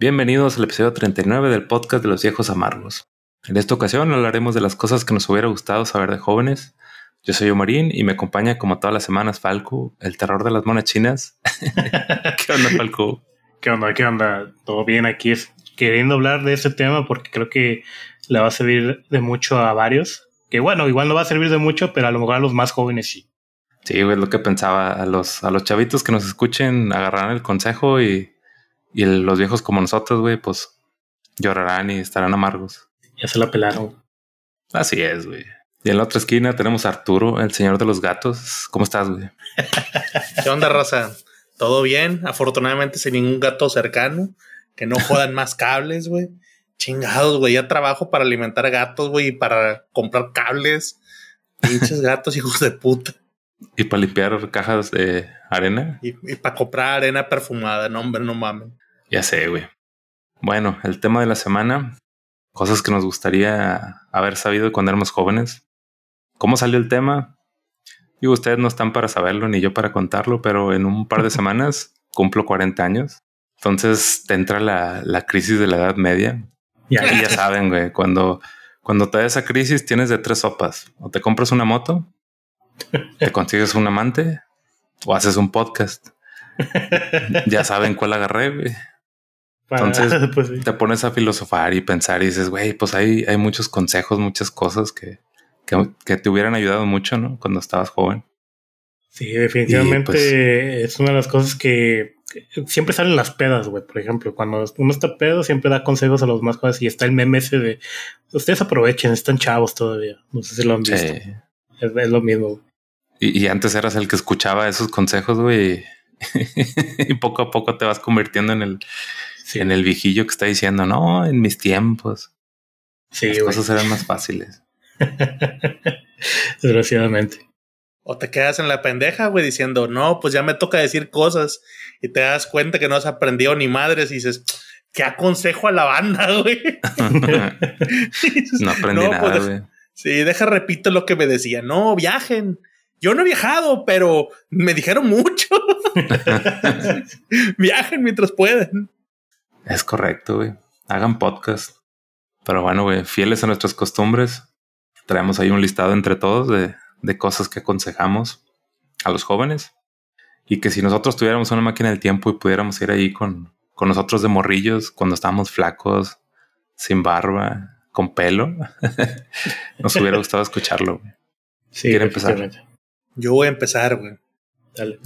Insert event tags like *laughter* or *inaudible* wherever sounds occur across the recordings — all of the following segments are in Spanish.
Bienvenidos al episodio 39 del podcast de los viejos amargos. En esta ocasión hablaremos de las cosas que nos hubiera gustado saber de jóvenes. Yo soy Omarín y me acompaña como todas las semanas Falco, el terror de las monas chinas. *laughs* ¿Qué onda, Falco? *laughs* ¿Qué onda? ¿Qué onda? Todo bien aquí, queriendo hablar de este tema porque creo que le va a servir de mucho a varios. Que bueno, igual no va a servir de mucho, pero a lo mejor a los más jóvenes sí. Sí, es lo que pensaba. A los, a los chavitos que nos escuchen agarrarán el consejo y y los viejos como nosotros, güey, pues llorarán y estarán amargos. Ya se la pelaron. Así es, güey. Y en la otra esquina tenemos a Arturo, el señor de los gatos. ¿Cómo estás, güey? ¿Qué onda, raza? ¿Todo bien? Afortunadamente sin ningún gato cercano. Que no jodan más cables, güey. Chingados, güey. Ya trabajo para alimentar gatos, güey, y para comprar cables. Pinches gatos, *laughs* hijos de puta. Y para limpiar cajas de arena. Y, y para comprar arena perfumada. No, hombre, no mames. Ya sé, güey. Bueno, el tema de la semana, cosas que nos gustaría haber sabido cuando éramos jóvenes. ¿Cómo salió el tema? Y ustedes no están para saberlo ni yo para contarlo, pero en un par de *laughs* semanas cumplo 40 años. Entonces te entra la, la crisis de la Edad Media. Y ya saben, güey, cuando, cuando te da esa crisis tienes de tres sopas. O te compras una moto, te *laughs* consigues un amante o haces un podcast. *laughs* ya saben cuál agarré, güey. Entonces *laughs* pues te pones a filosofar y pensar y dices, güey, pues hay, hay muchos consejos, muchas cosas que, que, te hubieran ayudado mucho, ¿no? Cuando estabas joven. Sí, definitivamente pues es una de las cosas que siempre salen las pedas, güey. Por ejemplo, cuando uno está pedo, siempre da consejos a los más jóvenes y está el meme ese de ustedes aprovechen, están chavos todavía. No sé si lo han visto. Es, lo mismo. Y, y, antes eras el que escuchaba esos consejos, güey. *laughs* y poco a poco te vas convirtiendo en el, en el viejillo que está diciendo, no, en mis tiempos. Sí, Las cosas eran más fáciles. *laughs* Desgraciadamente. O te quedas en la pendeja, güey, diciendo, no, pues ya me toca decir cosas. Y te das cuenta que no has aprendido ni madres y dices, ¿qué aconsejo a la banda, *laughs* güey? *laughs* no aprendí nada, pues, güey. sí, deja, repito lo que me decía. No, viajen. Yo no he viajado, pero me dijeron mucho. Viajen mientras pueden. Es correcto, güey. Hagan podcast. Pero bueno, güey, fieles a nuestras costumbres, traemos ahí un listado entre todos de, de cosas que aconsejamos a los jóvenes. Y que si nosotros tuviéramos una máquina del tiempo y pudiéramos ir ahí con, con nosotros de morrillos cuando estábamos flacos, sin barba, con pelo, *laughs* nos hubiera gustado escucharlo. Güey. Sí, ¿Quiere empezar? Yo voy a empezar, güey.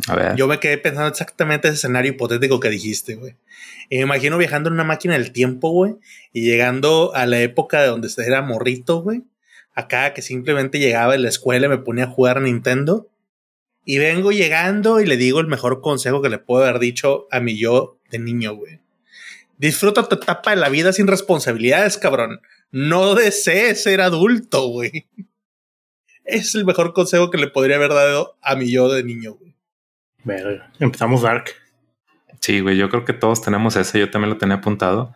A ver. Yo me quedé pensando exactamente ese escenario hipotético que dijiste, güey. Y me imagino viajando en una máquina del tiempo, güey, y llegando a la época de donde era morrito, güey. Acá que simplemente llegaba de la escuela y me ponía a jugar a Nintendo. Y vengo llegando y le digo el mejor consejo que le puedo haber dicho a mi yo de niño, güey. Disfruta tu etapa de la vida sin responsabilidades, cabrón. No desees ser adulto, güey. *laughs* Es el mejor consejo que le podría haber dado a mi yo de niño, güey. Empezamos Dark. Sí, güey, yo creo que todos tenemos ese, yo también lo tenía apuntado.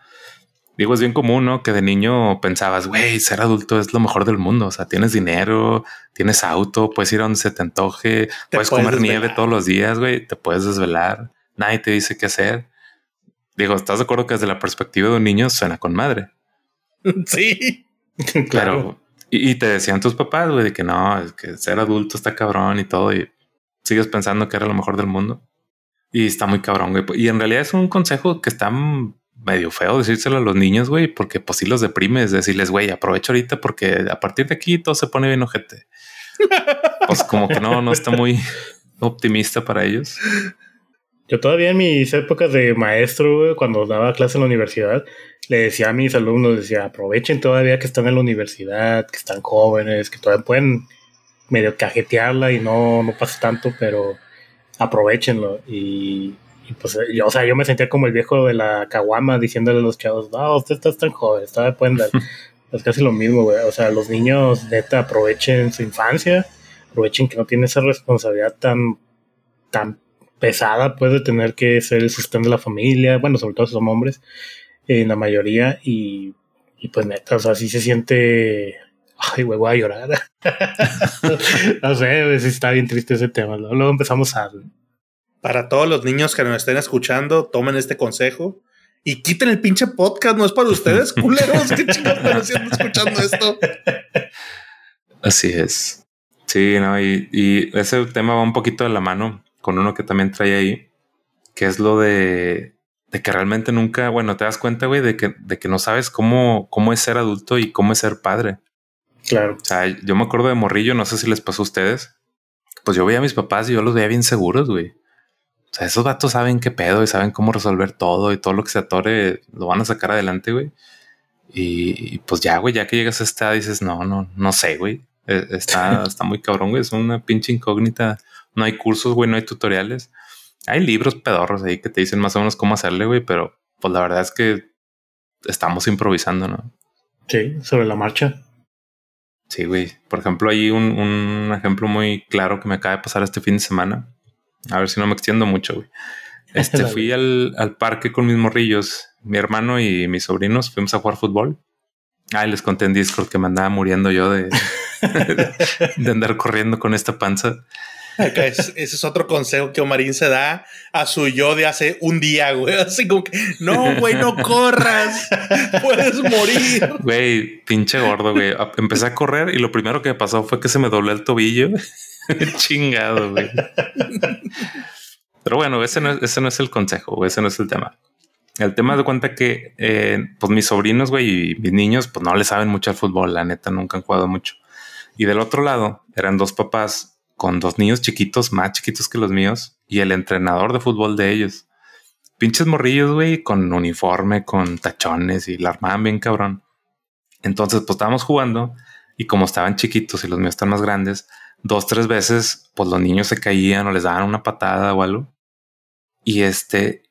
Digo, es bien común, ¿no? Que de niño pensabas, güey, ser adulto es lo mejor del mundo. O sea, tienes dinero, tienes auto, puedes ir a donde se te antoje, puedes, comer nieve todos los días, güey, te puedes desvelar, nadie te dice qué hacer. Digo, ¿estás de acuerdo que desde la perspectiva de un niño suena con madre? *laughs* Sí, claro. y, y, te decían tus papás, güey, de que no, es que ser adulto está cabrón y todo. Y sigues pensando que era lo mejor del mundo. Y está muy cabrón, güey. Y en realidad es un consejo que está medio feo decírselo a los niños, güey, porque pues sí los deprimes, decirles, güey, aprovecho ahorita porque a partir de aquí todo se pone bien ojete. *laughs* pues como que no, no está muy optimista para ellos. Yo todavía en mis épocas de maestro, cuando daba clase en la universidad, le decía a mis alumnos, decía, aprovechen todavía que están en la universidad, que están jóvenes, que todavía pueden medio cajetearla y no, no pasa tanto, pero aprovechenlo. Y, pues, yo, o sea, yo me sentía como el viejo de la caguama diciéndole a los chavos, no, usted está tan joven, está pueden dar. *laughs* es casi lo mismo, güey. O sea, los niños, neta, aprovechen su infancia, aprovechen que no tienen esa responsabilidad tan, tan pesada, pues, de tener que ser el sustento de la familia. Bueno, sobre todo si son hombres, en la mayoría. Y, y pues, neta, o sea, sí se siente Ay, güey, voy a llorar. *laughs* no sé, si está bien triste ese tema. Luego empezamos a. Para todos los niños que nos estén escuchando, tomen este consejo y quiten el pinche podcast, no es para ustedes, *laughs* culeros. ¿Qué chingados están haciendo escuchando esto? Así es. Sí, no, y, y, ese tema va un poquito de la mano con uno que también trae ahí, que es lo de, de que realmente nunca, bueno, te das cuenta, güey, de que, de que no sabes cómo, cómo es ser adulto y cómo es ser padre. Claro. O sea, yo me acuerdo de Morrillo, no sé si les pasó a ustedes. Pues yo veía a mis papás y yo los veía bien seguros, güey. O sea, esos vatos saben qué pedo y saben cómo resolver todo y todo lo que se atore lo van a sacar adelante, güey. Y, pues ya, güey, ya que llegas a esta, dices, no, no, no sé, güey. E, está, *laughs* está muy cabrón, güey. Es una pinche incógnita. No hay cursos, güey, no hay tutoriales. Hay libros pedorros ahí que te dicen más o menos cómo hacerle, güey, pero pues la verdad es que estamos improvisando, ¿no? Sí, sobre la marcha. Sí, güey. Por ejemplo, hay un, un ejemplo muy claro que me acaba de pasar este fin de semana. A ver si no me extiendo mucho, güey. *laughs* Este, fui al, al, parque con mis morrillos, mi hermano y mis sobrinos, fuimos a jugar fútbol. Ah, les conté en Discord que me andaba muriendo yo de, *laughs* de andar corriendo con esta panza. Ese es otro consejo que Omarín se da a su yo de hace un día, güey. Así como que, no, güey, no corras. Puedes morir. Güey, pinche gordo, güey. Empecé a correr y lo primero que me pasó fue que se me dobló el tobillo. *laughs* Chingado, güey. Pero bueno, ese no, es, ese no es el consejo, güey. Ese no es el tema. El tema de cuenta que, eh, pues mis sobrinos, güey, y mis niños, pues no le saben mucho al fútbol. La neta, nunca han jugado mucho. Y del otro lado eran dos papás con dos niños chiquitos, más chiquitos que los míos, y el entrenador de fútbol de ellos. Pinches morrillos, güey, con uniforme, con tachones y la armaban bien cabrón. Entonces, pues estábamos jugando y como estaban chiquitos y los míos están más grandes, dos, tres veces, pues los niños se caían o les daban una patada o algo. Y este,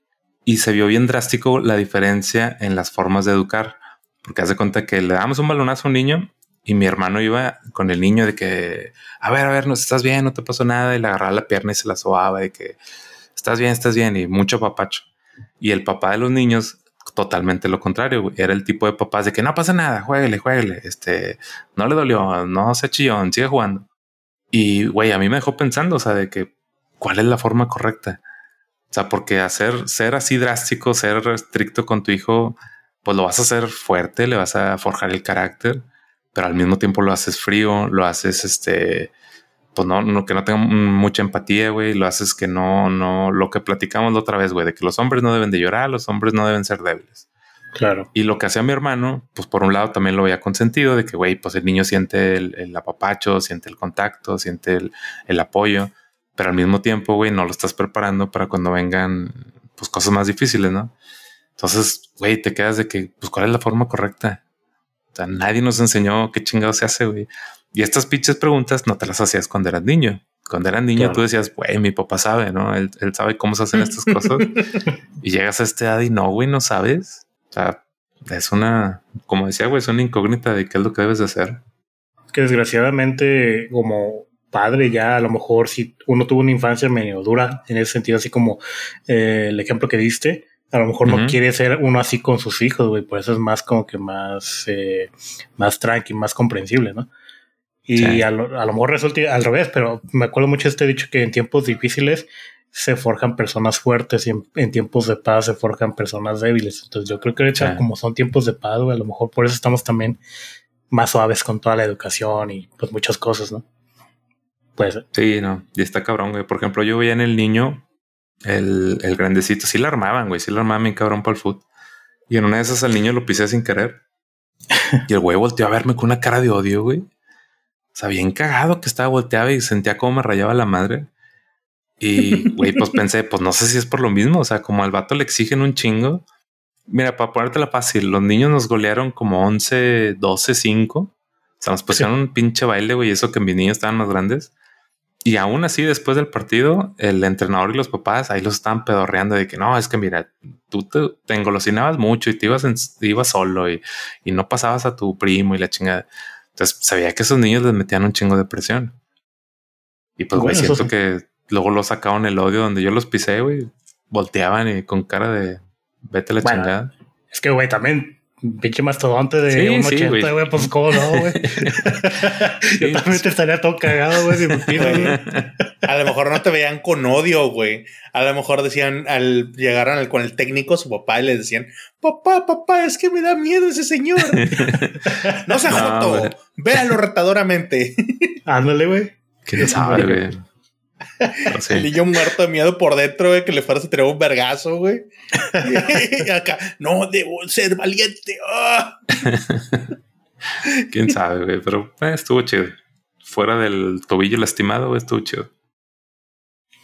y se vio bien drástico la diferencia en las formas de educar, porque hace cuenta que le damos un balonazo a un niño y mi hermano iba con el niño de que, a ver, a ver, no estás bien, no te pasó nada. Y le agarraba la pierna y se la sobaba de que estás bien, estás bien. Y mucho papacho. Y el papá de los niños, totalmente lo contrario. Era el tipo de papás de que no pasa nada, jueguele, jueguele. Este no le dolió, no se chillón, sigue jugando. Y güey, a mí me dejó pensando, o sea, de que cuál es la forma correcta. O sea, porque hacer ser así drástico, ser restricto con tu hijo, pues lo vas a hacer fuerte, le vas a forjar el carácter pero al mismo tiempo lo haces frío, lo haces este, pues no, no que no tenga mucha empatía, güey, lo haces que no, no, lo que platicamos la otra vez, güey, de que los hombres no deben de llorar, los hombres no deben ser débiles. Claro. Y lo que hacía mi hermano, pues por un lado también lo había consentido de que, güey, pues el niño siente el, apapacho, siente el contacto, siente el, el apoyo, pero al mismo tiempo, güey, no lo estás preparando para cuando vengan, pues cosas más difíciles, ¿no? Entonces, güey, te quedas de que, pues, ¿cuál es la forma correcta? Sea, nadie nos enseñó qué chingado se hace, güey. Y estas pinches preguntas no te las hacías cuando eras niño. Cuando eras niño tú decías, güey, mi papá sabe, ¿no? Él, sabe cómo se hacen estas cosas. *laughs* y llegas a esta edad y no, güey, no sabes. O sea, es una, como decía, güey, es una incógnita de qué es lo que debes de hacer. Que desgraciadamente, como padre, ya a lo mejor si uno tuvo una infancia medio dura, en ese sentido, así como eh, el ejemplo que diste, a lo mejor no quiere ser uno así con sus hijos, güey. Por eso es más como que más, eh, más tranqui, más comprensible, ¿no? Y a, lo, a, lo, mejor resulta al revés, pero me acuerdo mucho de este dicho que en tiempos difíciles se forjan personas fuertes y en, tiempos de paz se forjan personas débiles. Entonces yo creo que ahorita como son tiempos de paz, güey, a lo mejor por eso estamos también más suaves con toda la educación y pues muchas cosas, ¿no? Pues Sí, no. Y está cabrón, güey. Por ejemplo, yo veía en el niño el, el grandecito, sí la armaban, güey, sí la armaban mi cabrón para el foot. Y en una de esas al niño lo pisé sin querer. *laughs* Y el güey volteó a verme con una cara de odio, güey. O sea, bien cagado que estaba volteado y sentía cómo me rayaba la madre. Y, güey, pues pensé, pues no sé si es por lo mismo. O sea, como al vato le exigen un chingo. Mira, para ponértela fácil, los niños nos golearon como 11, 12, 5. O sea, nos pusieron un pinche baile, güey. Eso que mis niños estaban más grandes. Y aún así, después del partido, el entrenador y los papás ahí los estaban pedorreando de que no, es que mira, tú te, te engolosinabas mucho y te ibas, ibas solo y, y, no pasabas a tu primo y la chingada. Entonces sabía que esos niños les metían un chingo de presión. Y pues, güey, siento que luego lo sacaron el odio donde yo los pisé, güey, volteaban y con cara de vete la chingada. Es que, güey, también pinche mastodonte de un 1.80, güey, pues cómo no, güey. *laughs* *laughs* Yo también te estaría todo cagado, güey, si me A lo mejor no te veían con odio, güey. A lo mejor decían, al llegar con el técnico, su papá, y le decían, papá, papá, es que me da miedo ese señor. *laughs* no se joto, véalo retadoramente. Ándale, güey. ¿Quién sabe, güey? El niño muerto de miedo por dentro, güey, que le fuera a tirar un vergazo, güey. y acá, no, debo ser valiente. ¡ah! *laughs* Quién sabe, güey, pero eh, estuvo chido. Fuera del tobillo lastimado, güey, estuvo chido.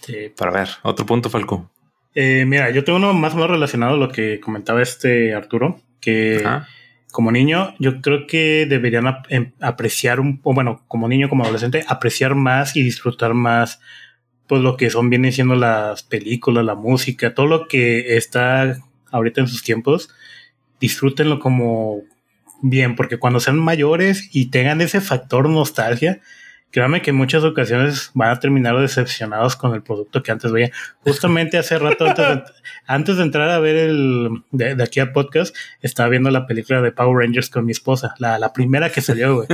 Sí. Para ver, otro punto, Falco. Eh, mira, yo tengo uno más o menos relacionado a lo que comentaba este Arturo, que como niño yo creo que deberían em, apreciar un, o bueno, como niño, como adolescente, apreciar más y disfrutar más pues lo que son vienen siendo las películas, la música, todo lo que está ahorita en sus tiempos, disfrútenlo como bien, porque cuando sean mayores y tengan ese factor nostalgia, créanme que en muchas ocasiones van a terminar decepcionados con el producto que antes veían. Justamente hace rato, antes de, entrar a ver el de, aquí a podcast, estaba viendo la película de Power Rangers con mi esposa, la, la primera que salió, güey.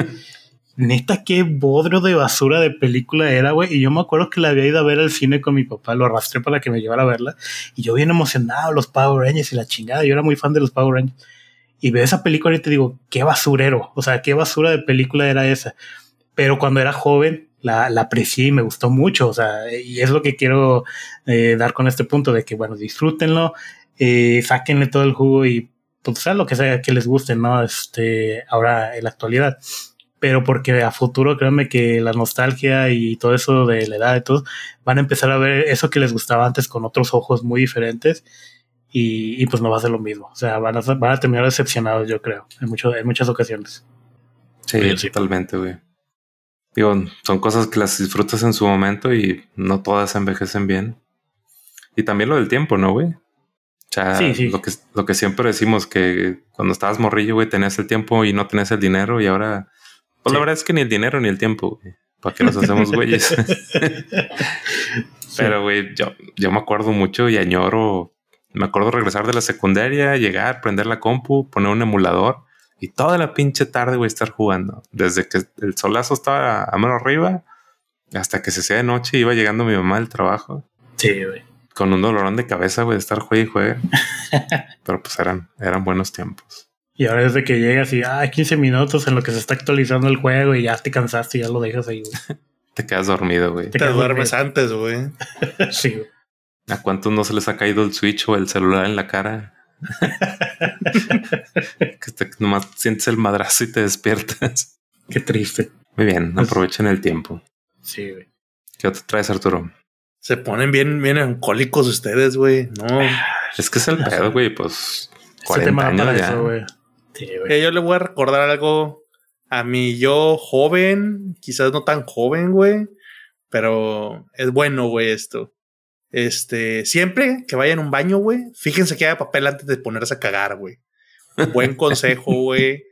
Neta, qué bodrio de basura de película era, güey. Y yo me acuerdo que la había ido a ver al cine con mi papá, lo arrastré para que me llevara a verla. Y yo bien emocionado, los Power Rangers y la chingada. Yo era muy fan de los Power Rangers. Y veo esa película y te digo, qué basurero. O sea, qué basura de película era esa. Pero cuando era joven, la, la aprecié y me gustó mucho. O sea, y es lo que quiero eh, dar con este punto de que, bueno, disfrútenlo, eh, sáquenle todo el jugo y pues sea lo que sea que les guste, ¿no? Este, ahora en la actualidad pero porque a futuro créanme que la nostalgia y todo eso de la edad y todo van a empezar a ver eso que les gustaba antes con otros ojos muy diferentes y, pues no va a ser lo mismo. O sea, van a, van a terminar decepcionados, yo creo, en, mucho, en muchas ocasiones. Sí, totalmente, güey. Digo, son cosas que las disfrutas en su momento y no todas envejecen bien. Y también lo del tiempo, ¿no, güey? O sea, Lo, que, lo que siempre decimos, que cuando estabas morrillo, güey, tenías el tiempo y no tenías el dinero y ahora pues la verdad es que ni el dinero ni el tiempo, güey. ¿Para qué nos hacemos *laughs* güeyes? Pero, güey, yo, yo me acuerdo mucho y añoro. Me acuerdo regresar de la secundaria, llegar, prender la compu, poner un emulador y toda la pinche tarde, güey, estar jugando. Desde que el solazo estaba a mano arriba hasta que se hacía de noche, iba llegando mi mamá del trabajo. Sí, güey. Con un dolorón de cabeza, güey, de estar juegue y juegue. *laughs* Pero pues eran, eran buenos tiempos. Y ahora desde que llegas y, ah, 15 minutos en lo que se está actualizando el juego y ya te cansaste y ya lo dejas ahí, güey. *laughs* te quedas dormido, güey. Te, duermes antes, güey. *laughs* sí, güey. ¿A cuántos no se les ha caído el Switch o el celular en la cara? *laughs* que te, nomás sientes el madrazo y te despiertas. Qué triste. Muy bien, pues aprovechen el tiempo. Sí, güey. ¿Qué te traes, Arturo? Se ponen bien, bien alcohólicos ustedes, güey. No. Es que es el pedo, güey. Pues 40 años ya. Güey yo le voy a recordar algo a mi yo joven, quizás no tan joven, güey, pero es bueno, güey, esto. Este, siempre que vayan a un baño, güey, fíjense que haya papel antes de ponerse a cagar, güey. Buen *laughs* consejo, güey.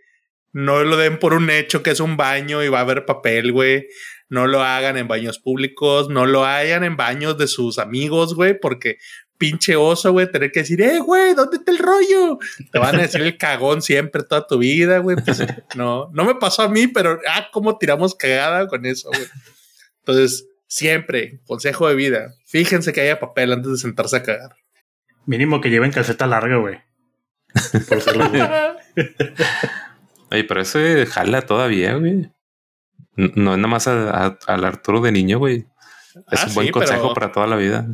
No lo den por un hecho que es un baño y va a haber papel, güey. No lo hagan en baños públicos, no lo hagan en baños de sus amigos, güey, porque pinche oso, güey, tener que decir, eh, güey, ¿dónde está el rollo? Te van a decir el cagón siempre toda tu vida, güey. Pues, no, no me pasó a mí, pero, ah, cómo tiramos cagada con eso, güey. Entonces, siempre, consejo de vida, fíjense que haya papel antes de sentarse a cagar. Mínimo que lleven calceta larga, güey. *laughs* Oye, pero ese jala todavía, güey. No es nada más al Arturo de niño, güey. Es ah, un buen consejo para toda la vida.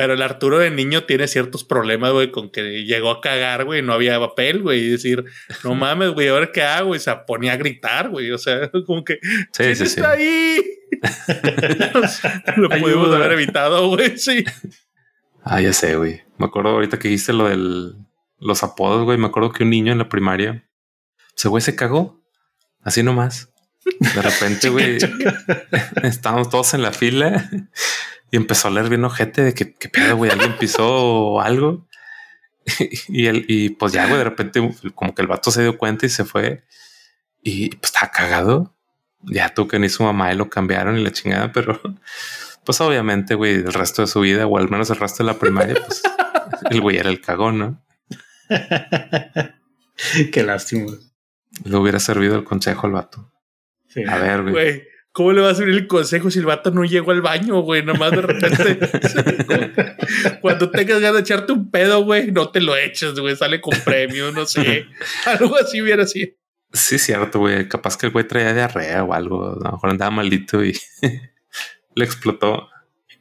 Pero el Arturo de niño tiene ciertos problemas, güey, con que llegó a cagar, güey, no había papel, güey, y decir, no *laughs* mames, güey, ahora qué hago, y se ponía a gritar, güey, o sea, *laughs* como que, ¿quién está ahí? *laughs* lo pudimos haber evitado, güey, sí. Ah, ya sé, güey. Me acuerdo ahorita que dijiste lo de los apodos, güey, me acuerdo que un niño en la primaria, ese güey se cagó, así nomás. De repente, güey, estábamos todos en la fila y empezó a leer bien ojete de que, qué pedo, güey, alguien pisó algo. *laughs* y, él, y pues ya, güey, de repente como que el vato se dio cuenta y se fue. Y pues estaba cagado. Ya tú que ni su mamá y lo cambiaron y la chingada, pero *laughs* pues obviamente, güey, el resto de su vida, o al menos el resto de la primaria, pues el güey era el cagón, ¿no? *laughs* Qué lástima. Le hubiera servido el consejo al vato. A ver, güey. ¿Cómo le va a servir el consejo si el vato no llegó al baño, güey? Nomás de repente. *laughs* cuando tengas ganas de echarte un pedo, güey, no te lo eches, güey. Sale con premio, no sé. *laughs* algo así hubiera sido. Sí, cierto, güey. Capaz que el güey traía diarrea o algo. A lo mejor andaba maldito y *laughs* le explotó.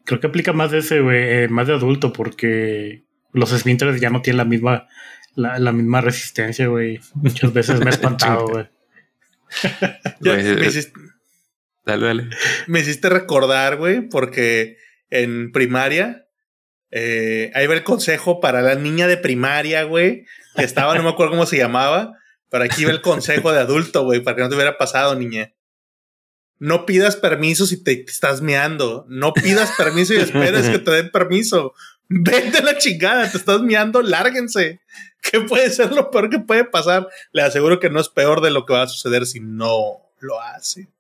Creo que aplica más de ese, güey, eh, más de adulto, porque los esfínteres ya no tienen la misma, la, misma resistencia, güey. Muchas veces me he espantado, güey. Dale, dale. Me hiciste recordar, güey, porque en primaria eh, ahí va el consejo para la niña de primaria, güey, que estaba, no me acuerdo cómo se llamaba, pero aquí va el consejo de adulto, güey, para que no te hubiera pasado, niña. No pidas permiso si te estás meando. No pidas permiso y esperes que te den permiso. Vete la chingada, te estás meando, lárguense. ¿Qué puede ser lo peor que puede pasar? Le aseguro que no es peor de lo que va a suceder si no lo hacen.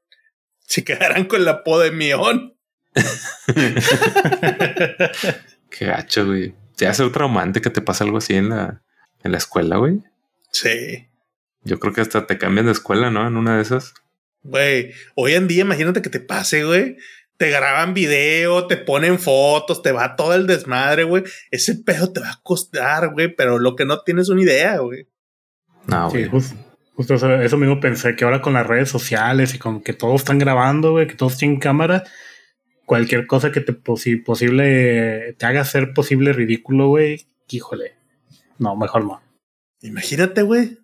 Si quedarán con la po de mión. *laughs* Qué gacho, güey. ¿Te hace traumante que te pase algo así en la, en la escuela, güey? Sí. Yo creo que hasta te cambian de escuela, ¿no? En una de esas. Güey, hoy en día imagínate que te pase, güey. Te graban video, te ponen fotos, te va todo el desmadre, güey. Ese pedo te va a costar, güey, pero lo que no tienes una idea, güey. No, güey. Sí, justo, eso, mismo pensé, que ahora con las redes sociales y con que todos están grabando, güey, que todos tienen cámara, cualquier cosa que te posible te haga ser posible ridículo, güey, híjole. No, mejor no. Imagínate, güey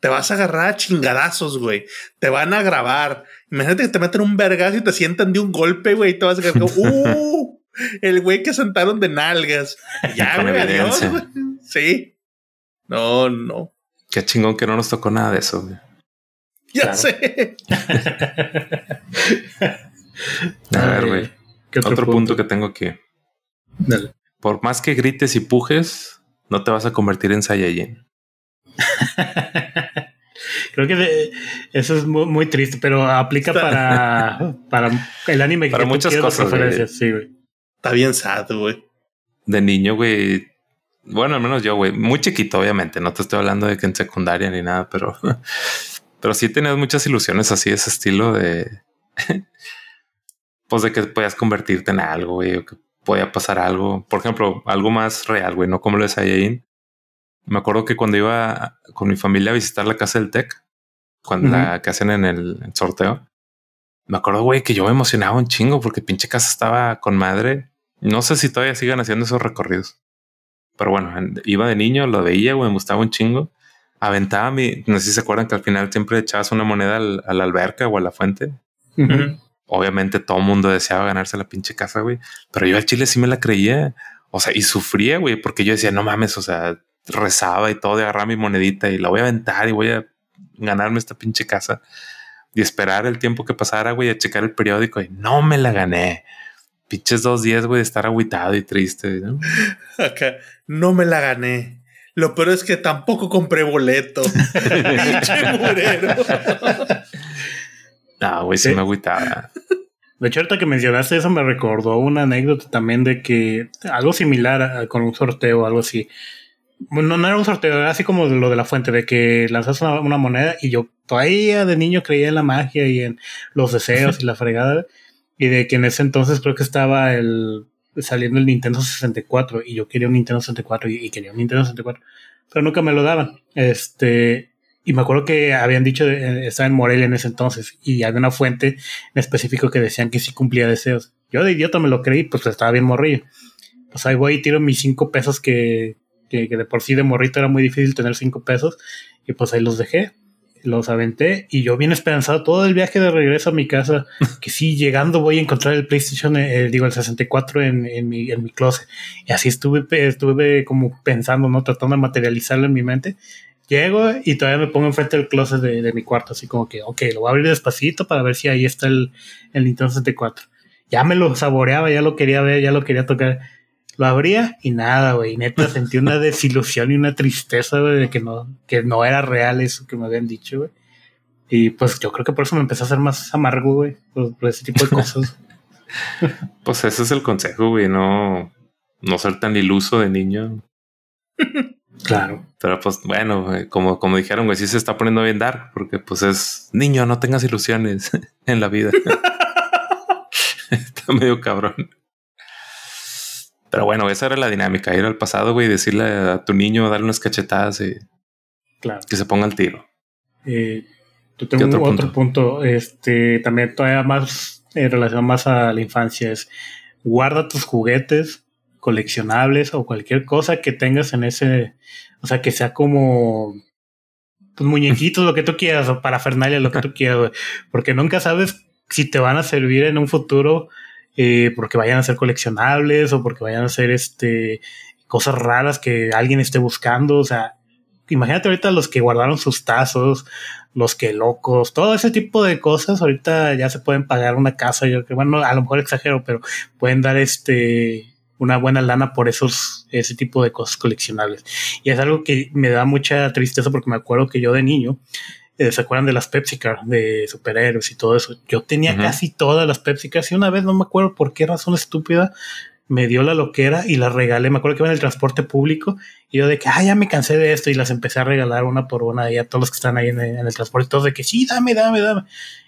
te vas a agarrar a chingadazos, güey. Te van a grabar. Imagínate que te meten un vergazo y te sientan de un golpe, güey, y te vas a quedar *laughs* ¡uh! El güey que sentaron de nalgas. Ya, *laughs* güey, adiós, güey. Sí. No, no. Qué chingón que no nos tocó nada de eso, güey. Ya sé. *laughs* a ver, güey. Otro, punto? que tengo aquí. Dale. Por más que grites y pujes, no te vas a convertir en Saiyajin. *laughs* Creo que eso es muy, triste, pero aplica para, *laughs* para el anime para muchas cosas. Sí, güey. Está bien sad, güey. De niño, güey. Bueno, al menos yo, güey. Muy chiquito, obviamente. No te estoy hablando de que en secundaria ni nada, pero, *laughs* pero sí tenías muchas ilusiones así, ese estilo de. *laughs* pues de que podías convertirte en algo, güey, o que podía pasar algo. Por ejemplo, algo más real, güey, no como lo de Saiyajin me acuerdo que cuando iba con mi familia a visitar la casa del TEC, cuando la que hacen en el, sorteo, me acuerdo, güey, que yo me emocionaba un chingo porque pinche casa estaba con madre. No sé si todavía sigan haciendo esos recorridos. Pero bueno, iba de niño, lo veía, güey, me gustaba un chingo. Aventaba mi, no sé si se acuerdan que al final siempre echabas una moneda al, a la alberca o a la fuente. Obviamente todo el mundo deseaba ganarse la pinche casa, güey. Pero yo al chile sí me la creía. O sea, y sufría, güey, porque yo decía, no mames, o sea, rezaba y todo de agarrar mi monedita y la voy a aventar y voy a ganarme esta pinche casa y esperar el tiempo que pasara, güey, a checar el periódico y no me la gané. Pinches dos días, güey, de estar aguitado y triste. ¿no? *laughs* Acá, no me la gané. Lo peor es que tampoco compré boleto. *laughs* Pinche murero. *laughs* no, güey, se me agüitaba. De hecho, ahorita que mencionaste eso me recordó una anécdota también de que algo similar con un sorteo o algo así no, no era un sorteo, era así como lo de la fuente, de que lanzas una, moneda y yo todavía de niño creía en la magia y en los deseos y la fregada. Y de que en ese entonces creo que estaba el saliendo el Nintendo 64 y yo quería un Nintendo 64 y, quería un Nintendo 64, pero nunca me lo daban. Este, y me acuerdo que habían dicho, eh, estaba en Morelia en ese entonces y había una fuente en específico que decían que sí cumplía deseos. Yo de idiota me lo creí, pues estaba bien morrillo. Pues ahí voy y tiro mis cinco pesos que, que, de por sí de morrito era muy difícil tener cinco pesos, y pues ahí los dejé, los aventé, y yo bien esperanzado todo el viaje de regreso a mi casa, *laughs* que sí, llegando voy a encontrar el PlayStation, eh, digo, el 64 en, en, mi, en mi closet, y así estuve, estuve como pensando, ¿no? Tratando de materializarlo en mi mente. Llego y todavía me pongo enfrente del closet de, de mi cuarto, así como que, ok, lo voy a abrir despacito para ver si ahí está el, el Nintendo 64. Ya me lo saboreaba, ya lo quería ver, ya lo quería tocar lo abría y nada, güey. Neta sentí una desilusión y una tristeza, güey, de que no, que no era real eso que me habían dicho, güey. Y pues yo creo que por eso me empecé a hacer más amargo, güey, por, ese tipo de *laughs* cosas. pues ese es el consejo, güey, no, no ser tan iluso de niño. Claro. Pero pues bueno, como, como dijeron, güey, sí se está poniendo bien dar, porque pues es niño, no tengas ilusiones *laughs* en la vida. *laughs* está medio cabrón. Pero bueno, esa era la dinámica, ir al pasado, güey, decirle a tu niño, darle unas cachetadas y claro. que se ponga al tiro. Eh, yo tengo otro, punto? este, también todavía más en relación más a la infancia, es guarda tus juguetes coleccionables o cualquier cosa que tengas en ese, o sea, que sea como pues, muñequitos, lo que tú quieras, o parafernalia, lo que tú *laughs* quieras, porque nunca sabes si te van a servir en un futuro, eh, porque vayan a ser coleccionables o porque vayan a ser este cosas raras que alguien esté buscando, o sea, imagínate ahorita los que guardaron sus tazos, los que locos, todo ese tipo de cosas, ahorita ya se pueden pagar una casa, yo que bueno, a lo mejor exagero, pero pueden dar este una buena lana por esos, ese tipo de cosas coleccionables. Y es algo que me da mucha tristeza porque me acuerdo que yo de niño, eh, ¿se acuerdan de las Pepsi Car, de superhéroes y todo eso? Yo tenía casi todas las Pepsi Cars y una vez no me acuerdo por qué razón estúpida me dio la loquera y las regalé. Me acuerdo que iba en el transporte público y yo de que, ah, ya me cansé de esto y las empecé a regalar una por una y a todos los que están ahí en el, en el transporte, todos de que sí, dame, dame, dame.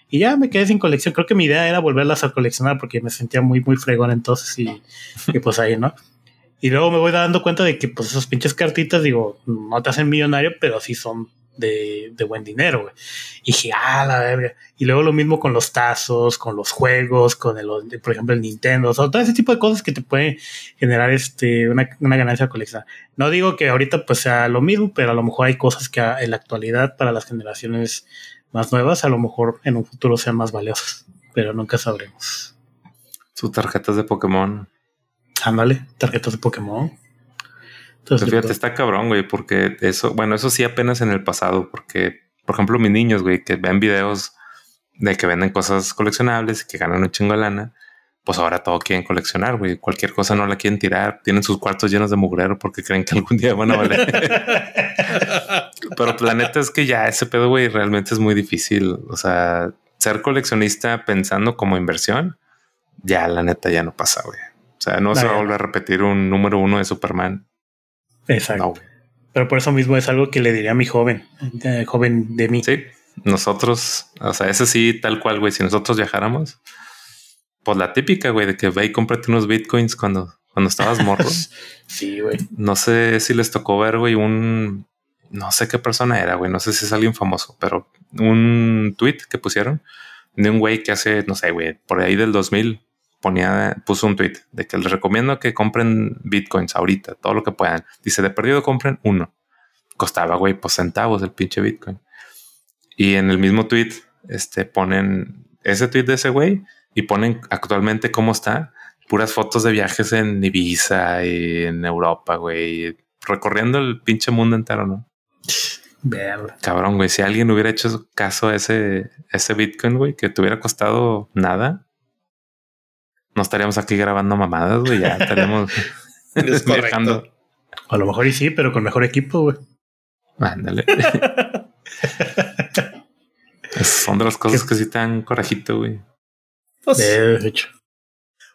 Y ya me quedé sin colección. Creo que mi idea era volverlas a coleccionar porque me sentía muy, muy fregón entonces y, *laughs* y pues ahí, ¿no? Y luego me voy dando cuenta de que pues esas pinches cartitas, digo, no te hacen millonario, pero sí son de, de buen dinero, güey. Y dije, ah, la verga. Y luego lo mismo con los tazos, con los juegos, con el, por ejemplo, el Nintendo, o todo ese tipo de cosas que te pueden generar este, una, una ganancia coleccionar. No digo que ahorita pues sea lo mismo, pero a lo mejor hay cosas que en la actualidad para las generaciones más nuevas, a lo mejor en un futuro sean más valiosas, pero nunca sabremos. Sus tarjetas de Pokémon. Ándale, tarjetas de Pokémon. Entonces, fíjate, está cabrón, güey, porque eso, bueno, eso sí apenas en el pasado, porque, por ejemplo, mis niños, güey, que ven videos de que venden cosas coleccionables y que ganan un chingo de lana, pues ahora todo quieren coleccionar, güey. Cualquier cosa no la quieren tirar. Tienen sus cuartos llenos de mugrero porque creen que algún día van a valer. *laughs* Pero la neta es que ya ese pedo, güey, realmente es muy difícil. O sea, ser coleccionista pensando como inversión, ya la neta ya no pasa, güey. O sea, no, se va a volver a repetir un número uno de Superman. Exacto. Pero por eso mismo es algo que le diría a mi joven, joven de mí. Sí, nosotros, o sea, ese sí, tal cual, güey. Si nosotros viajáramos, pues la típica, güey, de que ve y cómprate unos bitcoins cuando, cuando estabas morro. *laughs* sí, güey. No sé si les tocó ver, güey, un. No sé qué persona era, güey. No sé si es alguien famoso, pero un tweet que pusieron de un güey que hace, no sé, güey, por ahí del 2000 ponía, puso un tweet de que les recomiendo que compren bitcoins ahorita, todo lo que puedan. Dice, de perdido compren uno. Costaba, güey, pues centavos el pinche bitcoin. Y en el mismo tweet, este, ponen ese tweet de ese güey y ponen actualmente cómo está. Puras fotos de viajes en Ibiza y en Europa, güey. Recorriendo el pinche mundo entero, ¿no? Cabrón, güey. Si alguien hubiera hecho caso a ese, ese Bitcoin, güey, que te hubiera costado nada, no estaríamos aquí grabando mamadas, güey. Ya estaríamos *laughs* viajando. A lo mejor y sí, pero con mejor equipo, güey. Ándale. *laughs* son de las cosas que sí te dan corajito, güey. Pues, de hecho.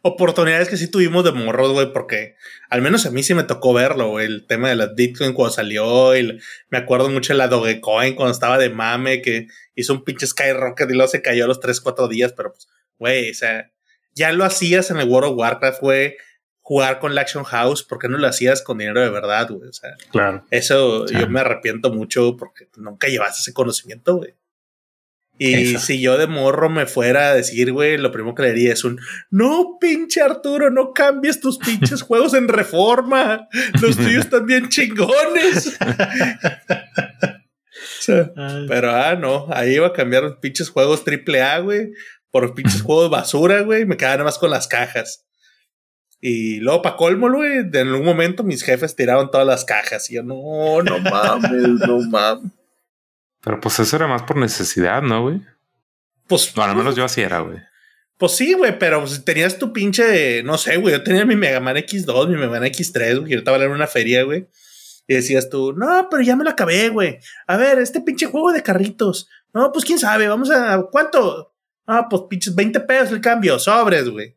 Oportunidades que sí tuvimos de morros, güey, porque al menos a mí sí me tocó verlo, güey, el tema de las Bitcoin cuando salió, y me acuerdo mucho de la Dogecoin cuando estaba de mame, que hizo un pinche skyrocket y luego se cayó a los 3, 4 días, pero pues, güey, o sea, ya lo hacías en el World of Warcraft, güey, jugar con la Action House, ¿por qué no lo hacías con dinero de verdad, güey? O sea, claro. Eso yo me arrepiento mucho porque nunca llevaste ese conocimiento, güey. Y si yo de morro me fuera a decir, güey, lo primero que le diría es un no, pinche Arturo, no cambies tus pinches *laughs* juegos en reforma. Los tuyos están bien chingones. *laughs* *laughs* pero ah, no, ahí iba a cambiar los pinches juegos triple A, güey, por pinches *laughs* juegos basura, güey. Me quedaba nada más con las cajas. Y luego, para colmo, güey, en algún momento mis jefes tiraron todas las cajas. Y yo, no, no mames, no mames. Pero pues eso era más por necesidad, ¿no, güey? Pues. No, al menos yo así era, güey. Pues sí, güey, pero si tenías tu pinche, no sé, güey, yo tenía mi Mega Man X2, mi Mega Man X3, güey, yo estaba en una feria, güey. Y decías tú, no, pero ya me lo acabé, güey. A ver, este pinche juego de carritos. No, pues quién sabe, vamos a. ¿Cuánto? Ah, pues pinches 20 pesos el cambio, sobres, güey.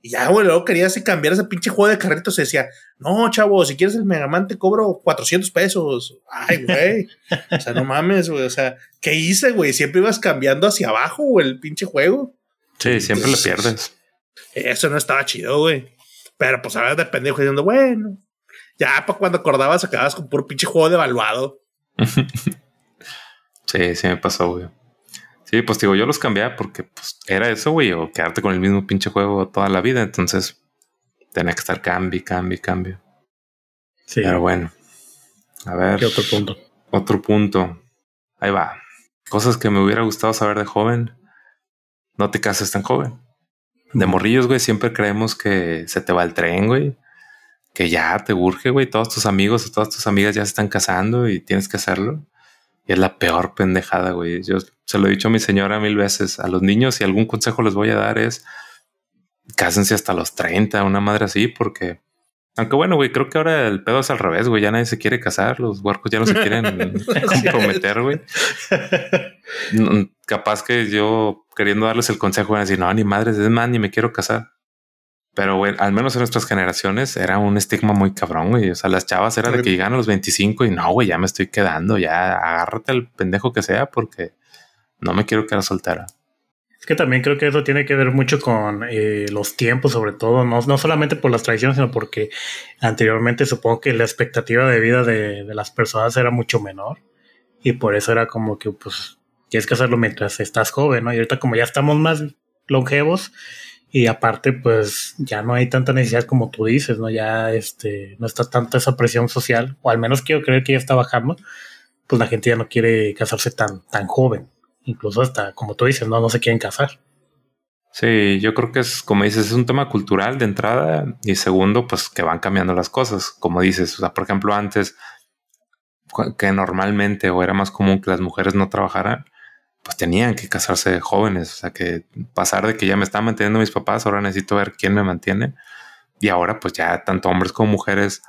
Y ya, güey, luego quería así cambiar ese pinche juego de carritos. Se decía, no, chavo, si quieres el Megaman te cobro 400 pesos. Ay, güey. *laughs* o sea, no mames, güey. O sea, ¿qué hice, güey? Siempre ibas cambiando hacia abajo, güey, el pinche juego. Sí, siempre le pierdes. Eso no estaba chido, güey. Pero pues ahora de pendejo diciendo, bueno, ya para cuando acordabas acabas con puro pinche juego devaluado. *laughs* sí, sí me pasó, güey. Sí, pues digo, yo los cambié porque pues, era eso, güey, o quedarte con el mismo pinche juego toda la vida. Entonces tenía que estar cambio, cambio, cambio. Sí. Pero bueno, a ver. ¿Qué otro punto? Otro punto. Ahí va. Cosas que me hubiera gustado saber de joven. No te cases tan joven. De morrillos, güey, siempre creemos que se te va el tren, güey. Que ya te urge, güey. Todos tus amigos o todas tus amigas ya se están casando y tienes que hacerlo. Y es la peor pendejada, güey. Yo se lo he dicho a mi señora mil veces. A los niños, y algún consejo les voy a dar es cásense hasta los 30, una madre así, porque aunque bueno, güey, creo que ahora el pedo es al revés, güey. Ya nadie se quiere casar, los huercos ya no se quieren *laughs* comprometer, güey. *laughs* Capaz que yo queriendo darles el consejo, a decir, no, ni madres, es más, ni me quiero casar. Pero, güey, al menos en nuestras generaciones era un estigma muy cabrón, güey. O sea, las chavas era de que llegan a los 25 y no, güey, ya me estoy quedando, ya agárrate al pendejo que sea porque no me quiero quedar soltera. Es que también creo que eso tiene que ver mucho con eh, los tiempos, sobre todo, no, no solamente por las tradiciones, sino porque anteriormente supongo que la expectativa de vida de, de las personas era mucho menor y por eso era como que, pues, tienes que hacerlo mientras estás joven, ¿no? Y ahorita como ya estamos más longevos, y aparte, pues ya no hay tanta necesidad como tú dices, ¿no? Ya este, no está tanta esa presión social, o al menos quiero creer que ya está bajando, pues la gente ya no quiere casarse tan, tan joven. Incluso hasta, como tú dices, no, no se quieren casar. Sí, yo creo que es, como dices, es un tema cultural de entrada y segundo, pues que van cambiando las cosas. Como dices, o sea, por ejemplo, antes que normalmente o era más común que las mujeres no trabajaran, pues tenían que casarse jóvenes, o sea que pasar de que ya me están manteniendo mis papás, ahora necesito ver quién me mantiene. Y ahora pues ya tanto hombres como mujeres,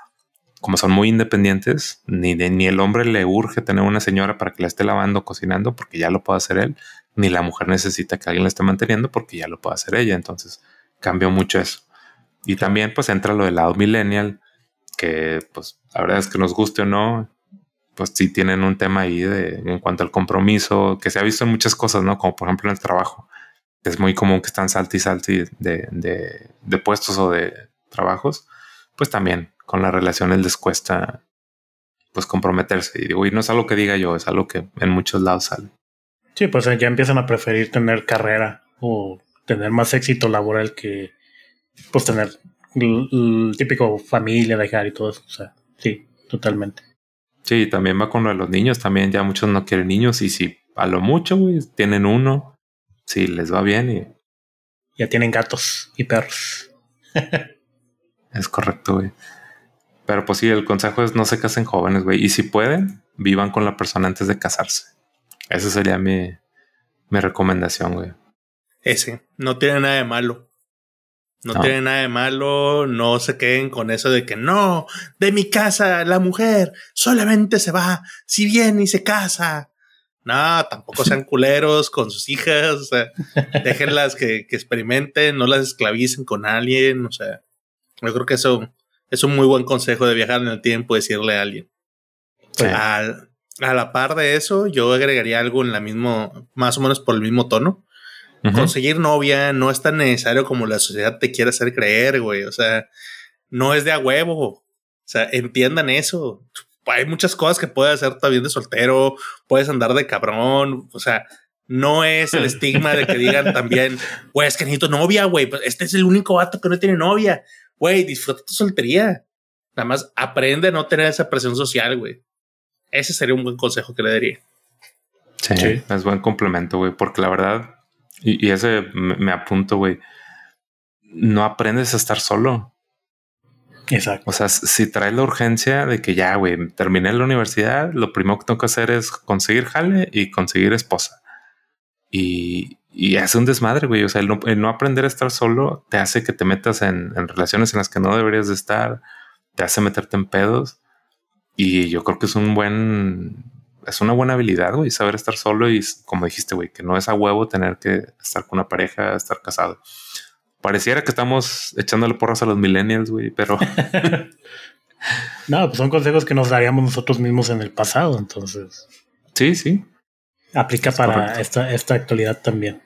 como son muy independientes, ni, ni el hombre le urge tener una señora para que la esté lavando, cocinando, porque ya lo puede hacer él, ni la mujer necesita que alguien la esté manteniendo porque ya lo puede hacer ella. Entonces cambió mucho eso. Y también pues entra lo del lado millennial, que pues la verdad es que nos guste o no, pues sí tienen un tema ahí de, en cuanto al compromiso, que se ha visto en muchas cosas, ¿no? Como por ejemplo en el trabajo. Es muy común que están salti y salti de, de, de, puestos o de trabajos. Pues también con las relaciones les cuesta pues comprometerse. Y digo, y no es algo que diga yo, es algo que en muchos lados sale. Sí, pues ya empiezan a preferir tener carrera o tener más éxito laboral que pues tener el, típico familia, dejar y todo eso. O sea, sí, totalmente. Sí, también va con lo de los niños. También ya muchos no quieren niños. Y si a lo mucho, güey, tienen uno, si les va bien y. Ya tienen gatos y perros. *laughs* es correcto, güey. Pero pues sí, el consejo es no se casen jóvenes, güey. Y si pueden, vivan con la persona antes de casarse. Esa sería mi, mi recomendación, güey. Ese, no tiene nada de malo. No, tiene nada de malo, no se queden con eso de que no, de mi casa la mujer solamente se va si viene y se casa. No, tampoco sean *laughs* culeros con sus hijas, o sea, *laughs* déjenlas que, que, experimenten, no las esclavicen con alguien, o sea, yo creo que eso es un muy buen consejo de viajar en el tiempo, decirle a alguien. a la par de eso, yo agregaría algo en la mismo, más o menos por el mismo tono Conseguir novia no es tan necesario como la sociedad te quiere hacer creer, güey. O sea, no es de a huevo. O sea, entiendan eso. Hay muchas cosas que puedes hacer también de soltero, puedes andar de cabrón, o sea, no es el estigma de que digan *laughs* también, güey, es que necesito novia, güey, pues este es el único vato que no tiene novia, güey, disfruta tu soltería. Nada más aprende a no tener esa presión social, güey. Ese sería un buen consejo que le daría. sí. es buen complemento, güey, porque la verdad, y, ese me, apunto, güey. No aprendes a estar solo. Exacto. O sea, si traes la urgencia de que ya, güey, terminé la universidad, lo primero que tengo que hacer es conseguir jale y conseguir esposa. Y, y hace un desmadre, güey. O sea, el no, aprender a estar solo te hace que te metas en, en, relaciones en las que no deberías de estar, te hace meterte en pedos. Y yo creo que es un buen es una buena habilidad, güey, saber estar solo y como dijiste, güey, que no es a huevo tener que estar con una pareja, estar casado. Pareciera que estamos echándole porras a los millennials, güey, pero. *laughs* *laughs* no, pues son consejos que nos daríamos nosotros mismos en el pasado, entonces. Sí, sí. Aplica para esta, esta actualidad también.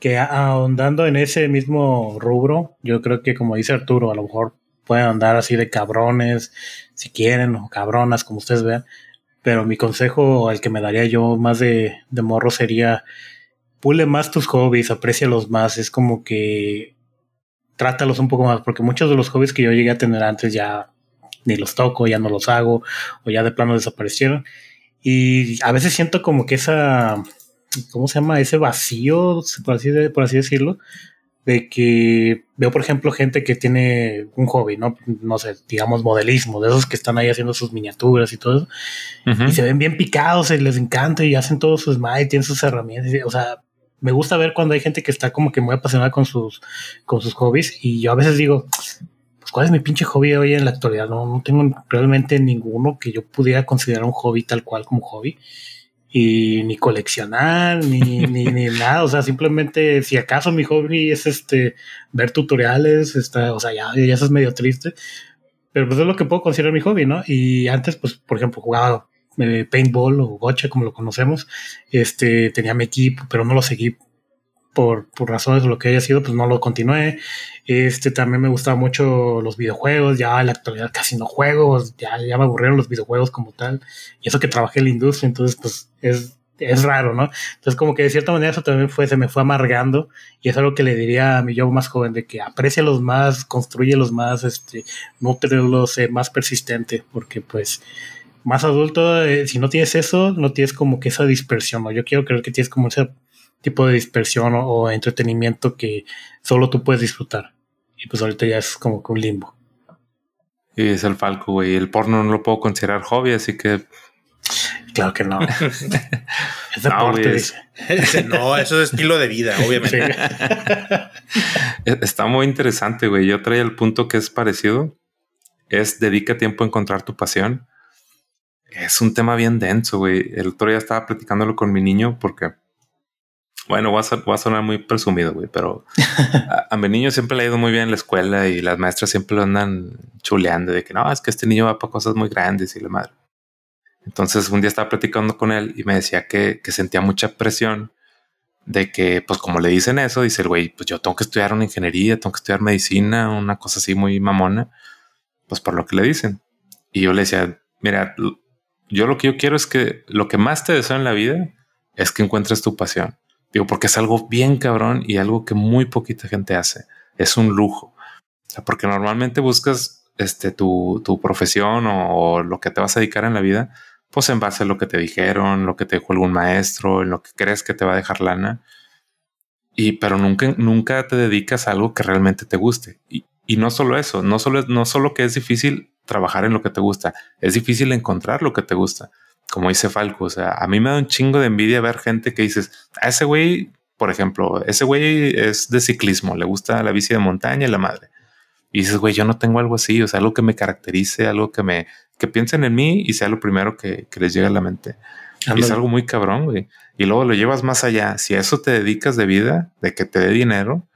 Que ahondando en ese mismo rubro, yo creo que como dice Arturo, a lo mejor pueden andar así de cabrones, si quieren, o cabronas, como ustedes vean. Pero mi consejo, el que me daría yo más de, de morro sería pule más tus hobbies, aprecialos más. Es como que trátalos un poco más, porque muchos de los hobbies que yo llegué a tener antes ya ni los toco, ya no los hago, o ya de plano desaparecieron. Y a veces siento como que esa, ¿cómo se llama? Ese vacío, por así, por así decirlo, de que veo, por ejemplo, gente que tiene un hobby, ¿no? No sé, digamos modelismo, de esos que están ahí haciendo sus miniaturas y todo eso, y se ven bien picados y les encanta y hacen todos sus y tienen sus herramientas, o sea, me gusta ver cuando hay gente que está como que muy apasionada con sus, con sus hobbies y yo a veces digo, pues cuál es mi pinche hobby hoy en la actualidad, no, no tengo realmente ninguno que yo pudiera considerar un hobby tal cual como hobby y ni coleccionar ni, *laughs* ni, ni, nada. O sea, simplemente si acaso mi hobby es este ver tutoriales, está, o sea, ya, ya eso es medio triste. Pero pues es lo que puedo considerar mi hobby, ¿no? Y antes, pues, por ejemplo, jugaba eh, paintball o gocha, como lo conocemos. Este, tenía mi equipo, pero no lo seguí por, por razones de lo que haya sido, pues no lo continué. Este también me gustaba mucho los videojuegos, ya en la actualidad casi no juego, ya, ya me aburrieron los videojuegos como tal. Y eso que trabajé en la industria, entonces pues es, es raro, ¿no? Entonces como que de cierta manera eso también fue, se me fue amargando y es algo que le diría a mi yo más joven de que aprecia los más, construye los más, este, los sé más persistente, porque pues más adulto, eh, si no tienes eso, no tienes como que esa dispersión, ¿no? Yo quiero creer que tienes como ese tipo de dispersión o, entretenimiento que solo tú puedes disfrutar. Y pues ahorita ya es como que un limbo. Y es el Falco, güey. El porno no lo puedo considerar hobby, así que. Claro que no. *laughs* es deporte, no, no, eso es estilo de vida, obviamente. *laughs* Está muy interesante, güey. Yo traía el punto que es parecido. Es dedica tiempo a encontrar tu pasión. Es un tema bien denso, güey. El otro día estaba platicándolo con mi niño porque bueno, voy a, sonar muy presumido, güey, pero *laughs* a, mi niño siempre le ha ido muy bien en la escuela y las maestras siempre lo andan chuleando de que no, es que este niño va para cosas muy grandes y la madre. Entonces un día estaba platicando con él y me decía que, sentía mucha presión de que, pues como le dicen eso, dice el güey, pues yo tengo que estudiar una ingeniería, tengo que estudiar medicina, una cosa así muy mamona, pues por lo que le dicen. Y yo le decía, mira, yo lo que yo quiero es que lo que más te deseo en la vida es que encuentres tu pasión. Digo, porque es algo bien cabrón y algo que muy poquita gente hace. Es un lujo. porque normalmente buscas este, tu, tu profesión o, lo que te vas a dedicar en la vida, pues en base a lo que te dijeron, lo que te dijo algún maestro, en lo que crees que te va a dejar lana. Y pero nunca, nunca te dedicas a algo que realmente te guste. Y, y no solo eso, no solo, no solo que es difícil trabajar en lo que te gusta, es difícil encontrar lo que te gusta como dice Falco, o sea, a mí me da un chingo de envidia ver gente que dices, a ese güey, por ejemplo, ese güey es de ciclismo, le gusta la bici de montaña y la madre. Y dices, güey, yo no tengo algo así, o sea, algo que me caracterice, algo que me, que piensen en mí y sea lo primero que, les llegue a la mente. Y es algo muy cabrón, güey. Y luego lo llevas más allá. Si a eso te dedicas de vida, de que te dé dinero,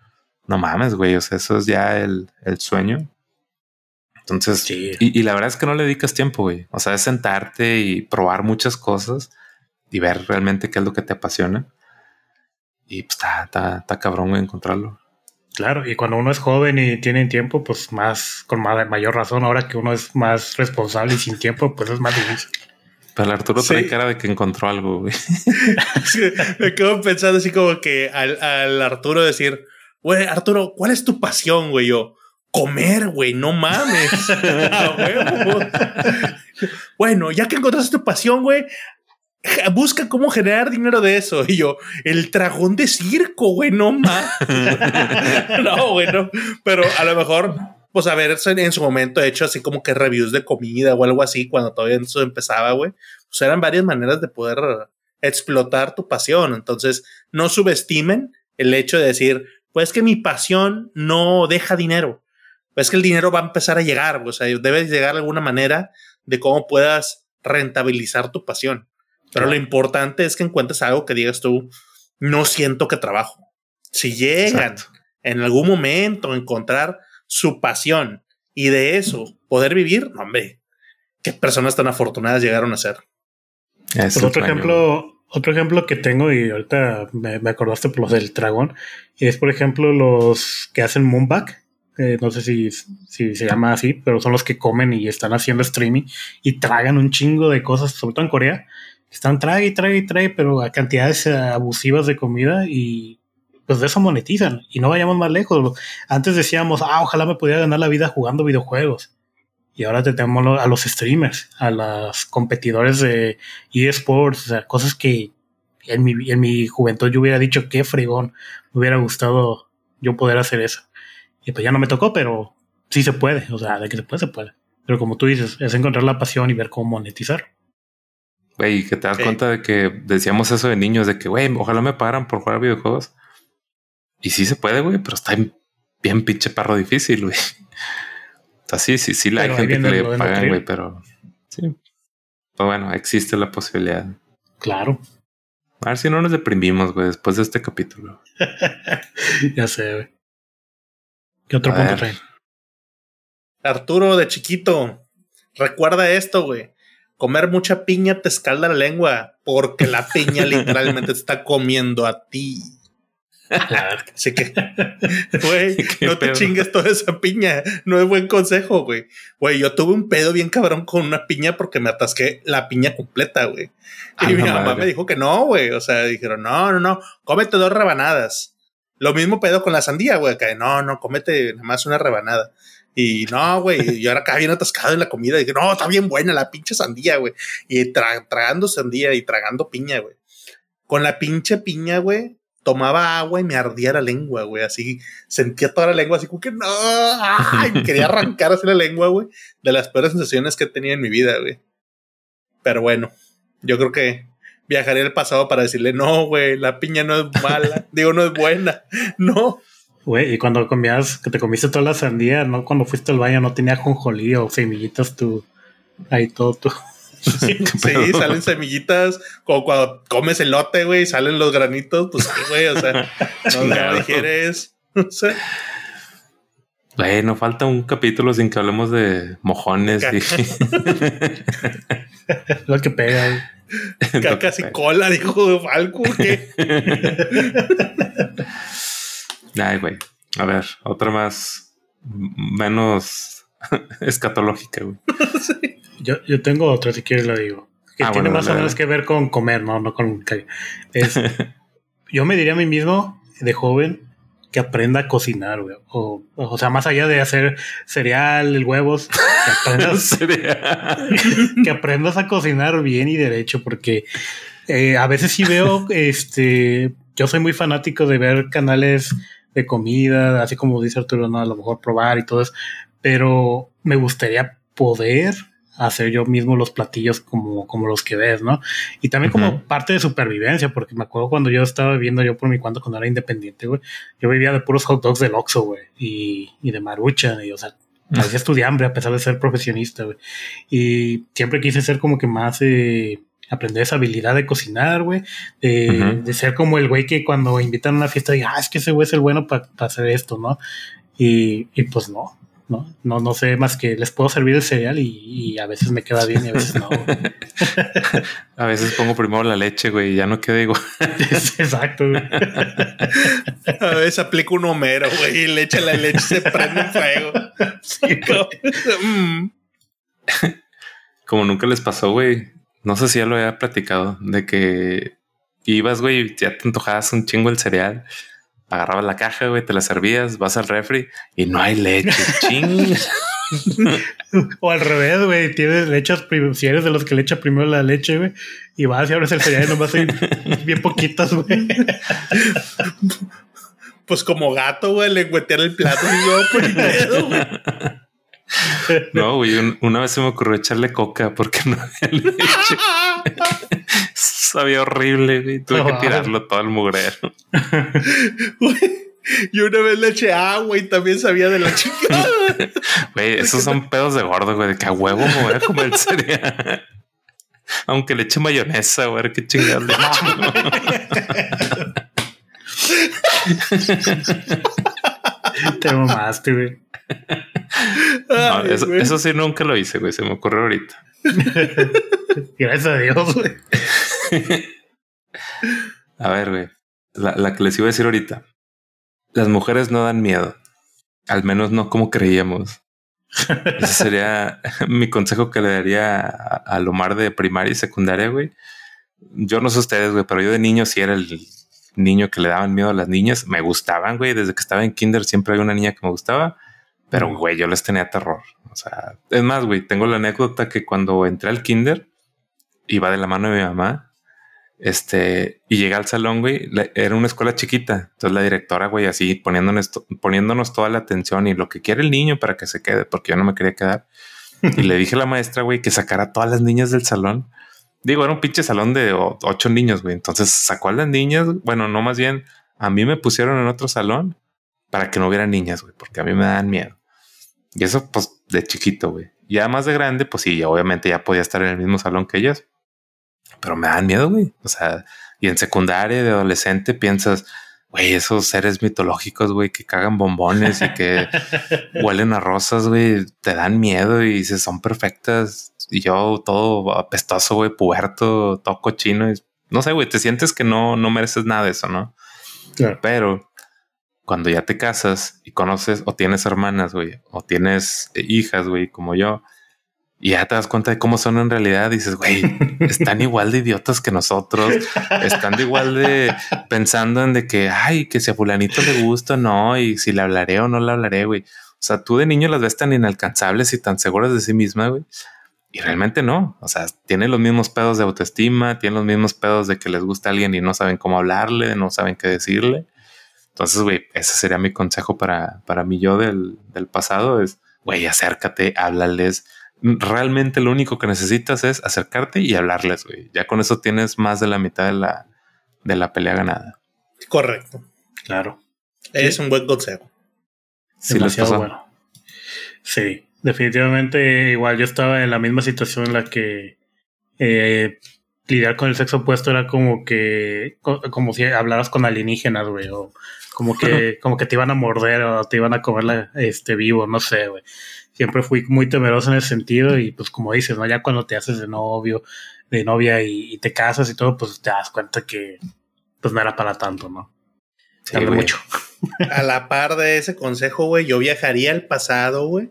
no mames, güey. O sea, eso es ya el, el sueño. Entonces, y, la verdad es que no le dedicas tiempo, güey. O sea, es sentarte y probar muchas cosas y ver realmente qué es lo que te apasiona. Y pues está, está, cabrón encontrarlo. Claro, y cuando uno es joven y tiene tiempo, pues más, con mayor razón, ahora que uno es más responsable y sin tiempo, pues es más difícil. Pero Arturo trae cara de que encontró algo, güey. *laughs* me quedo pensando así como que al, al Arturo decir, güey, Arturo, ¿cuál es tu pasión, güey? Yo, comer, güey, no mames. *laughs* bueno, ya que encontraste tu pasión, güey, busca cómo generar dinero de eso. Y yo, el dragón de circo, güey, no mames. *laughs* no, güey, no. Pero a lo mejor, pues a ver, en su momento he hecho así como que reviews de comida o algo así, cuando todavía eso empezaba, güey. Pues eran varias maneras de poder explotar tu pasión. Entonces, no subestimen el hecho de decir, pues que mi pasión no deja dinero es que el dinero va a empezar a llegar, o sea, debes llegar de alguna manera de cómo puedas rentabilizar tu pasión. Pero lo importante es que encuentres algo que digas tú, no siento que trabajo. Si llegan en algún momento encontrar su pasión y de eso poder vivir, no, hombre, qué personas tan afortunadas llegaron a ser. Pues otro ejemplo, otro ejemplo que tengo, y ahorita me, acordaste por los del dragón, y es por ejemplo los que hacen Moonback. Eh, no sé si, si, se llama así, pero son los que comen y están haciendo streaming y tragan un chingo de cosas, sobre todo en Corea. Están trague y trague y trague, pero a cantidades abusivas de comida y pues de eso monetizan. Y no vayamos más lejos. Antes decíamos, ah, ojalá me pudiera ganar la vida jugando videojuegos. Y ahora tenemos a los streamers, a los competidores de eSports, o sea, cosas que en mi, en mi juventud yo hubiera dicho qué fregón, me hubiera gustado yo poder hacer eso. Y pues ya no me tocó, pero sí se puede, o sea, de que se puede, se puede. Pero como tú dices, es encontrar la pasión y ver cómo monetizar. Güey, que te das cuenta de que decíamos eso de niños, de que, güey, ojalá me pagaran por jugar videojuegos. Y sí se puede, güey, pero está bien pinche perro difícil, güey sí, sí, sí, la hay gente que le pagan, güey, pero sí. Pues bueno, existe la posibilidad. Claro. A ver si no nos deprimimos, güey, después de este capítulo. *laughs* ya sé, güey. ¿Qué otro punto trae? Arturo, de chiquito, recuerda esto, güey. Comer mucha piña te escalda la lengua porque la piña *laughs* literalmente está comiendo a ti. Así que, *laughs* güey, no te chingues toda esa piña. No es buen consejo, güey. Güey, yo tuve un pedo bien cabrón con una piña porque me atasqué la piña completa, güey. Y mi mamá me dijo que no, güey. O sea, dijeron, no, no, no, cómete dos rebanadas. Lo mismo pedo con la sandía, güey, que no, no, cómete nada más una rebanada. Y no, güey, yo ahora acá bien atascado en la comida. Y no, está bien buena la pinche sandía, güey. Y tragando sandía y tragando piña, güey. Con la pinche piña, güey, tomaba agua y me ardía la lengua, güey. Así sentía toda la lengua, así como que no. Ay, quería arrancar así la lengua, güey. De las peores sensaciones que he tenido en mi vida, güey. Pero bueno, yo creo que viajaría al pasado para decirle, no, güey, la piña no es mala. *laughs* Digo, no es buena. *laughs* No. Güey, y cuando comías, que te comiste toda la sandía, ¿no? Cuando fuiste al baño no tenía jonjolí o semillitas tú. Ahí todo tú. *laughs* Sí, salen semillitas, como cuando comes elote, güey, salen los granitos, pues sí, güey, o sea, no lo digieres. No sé. Güey, no falta un capítulo sin que hablemos de mojones. Y... lo que pega. *laughs* Cacas y cola, dijo Falco. ¿qué? *laughs* Ay, güey. A ver, otra más menos *laughs* escatológica, güey. sí. Yo, yo tengo otra, si quieres la digo. Que ah, tiene más o menos que ver con comer, no, no con es, Yo me diría a mí mismo, de joven, que aprenda a cocinar, güey. O, o sea, más allá de hacer cereal, huevos, que *laughs* aprendas, *laughs* que aprendas a cocinar bien y derecho, porque eh, a veces sí veo, *laughs* este, yo soy muy fanático de ver canales de comida, así como dice Arturo, ¿no? a lo mejor probar y todo eso, pero me gustaría poder hacer yo mismo los platillos como, como los que ves, ¿no? Y también como parte de supervivencia, porque me acuerdo cuando yo estaba viviendo yo por mi cuenta cuando era independiente, güey, yo vivía de puros hot dogs del Oxxo, güey, y, y de marucha, y o sea, a veces estudié hambre a pesar de ser profesionista, güey. Y siempre quise ser como que más... Eh, aprender esa habilidad de cocinar, güey, de, ser como el güey que cuando invitan a una fiesta diga, ah, es que ese güey es el bueno para hacer esto, ¿no? Y, y pues no, ¿no? No, no sé más que les puedo servir el cereal y, a veces me queda bien y a veces no. *laughs* a veces pongo primero la leche, güey, y ya no queda igual. *laughs* Exacto, güey. A veces aplico un homero, güey, y le echa la leche y se prende fuego. *laughs* Mm. Como nunca les pasó, güey. No sé si ya lo había platicado, de que ibas, güey, y ya te antojabas un chingo el cereal agarrabas la caja, güey, te la servías, vas al refri y no hay leche. *laughs* Ching. o al revés, güey, tienes lechas, si eres de los que le echa primero la leche, güey, y vas y abres el cereal y nomás hay *laughs* bien poquitas, güey. Pues como gato, güey, le güetear el plato y yo primero, güey. No, güey, una vez se me ocurrió echarle coca porque no había leche. *laughs* Sabía horrible, güey. Tuve que tirarlo todo el mugrero. *laughs* y una vez le eché agua y también sabía de la chica. *laughs* Güey, esos son pedos de gordo, güey, de que a huevo me voy a comer cereal. *laughs* Aunque le eche mayonesa, güey, qué chingada le. Te mamaste, güey. eso, sí nunca lo hice, güey. Se me ocurrió ahorita. Gracias a Dios, güey. A ver, güey. La, la que les iba a decir ahorita. Las mujeres no dan miedo. Al menos no como creíamos. Ese sería *laughs* mi consejo que le daría a, Lomar de primaria y secundaria, güey. Yo no sé ustedes, güey, pero yo de niño sí era el niño que le daban miedo a las niñas. Me gustaban, güey. Desde que estaba en kinder siempre había una niña que me gustaba. Pero, güey, yo les tenía terror. O sea, es más, güey, tengo la anécdota que cuando entré al kinder, iba de la mano de mi mamá este, y llegué al salón, güey, era una escuela chiquita. Entonces la directora, güey, así poniéndonos, poniéndonos toda la atención y lo que quiere el niño para que se quede, porque yo no me quería quedar. *laughs* y le dije a la maestra, güey, que sacara a todas las niñas del salón. Digo, era un pinche salón de ocho niños, güey. Entonces sacó a las niñas. Bueno, no más bien a mí me pusieron en otro salón para que no hubiera niñas, güey, porque a mí me dan miedo. Y eso, pues, de chiquito, güey. Ya más de grande, pues sí, obviamente ya podía estar en el mismo salón que ellas pero me dan miedo, güey. O sea, y en secundaria de adolescente piensas, güey, esos seres mitológicos, güey, que cagan bombones y que *laughs* huelen a rosas, güey, te dan miedo y dices, son perfectas. Y yo todo apestoso, güey, puerto, todo cochino. Y, no sé, güey, te sientes que no, no mereces nada de eso, ¿no? Pero cuando ya te casas y conoces o tienes hermanas, güey, o tienes hijas, güey, como yo, y ya te das cuenta de cómo son en realidad. Dices, güey, están *laughs* igual de idiotas que nosotros. Están igual de pensando en de que, ay, que si a fulanito le gusta, no, y si le hablaré o no le hablaré, güey. O sea, tú de niño las ves tan inalcanzables y tan seguras de sí misma, güey. Y realmente no. O sea, tienen los mismos pedos de autoestima, tienen los mismos pedos de que les gusta a alguien y no saben cómo hablarle, no saben qué decirle. Entonces, güey, ese sería mi consejo para, para mí yo del, del pasado es, güey, acércate, háblales, realmente lo único que necesitas es acercarte y hablarles, güey. Ya con eso tienes más de la mitad de la, de la pelea ganada. Correcto. Claro. Es un buen consejo. Sí, Demasiado bueno. Sí, definitivamente igual yo estaba en la misma situación en la que eh, lidiar con el sexo opuesto era como que como si hablaras con alienígenas, güey, o como que *laughs* como que te iban a morder o te iban a comer este vivo, no sé, güey siempre fui muy temeroso en ese sentido y pues como dices, ¿no? Ya cuando te haces de novio, de novia y, te casas y todo, pues te das cuenta que pues no era para tanto, ¿no? Sí, mucho. A la par de ese consejo, güey, yo viajaría al pasado, güey,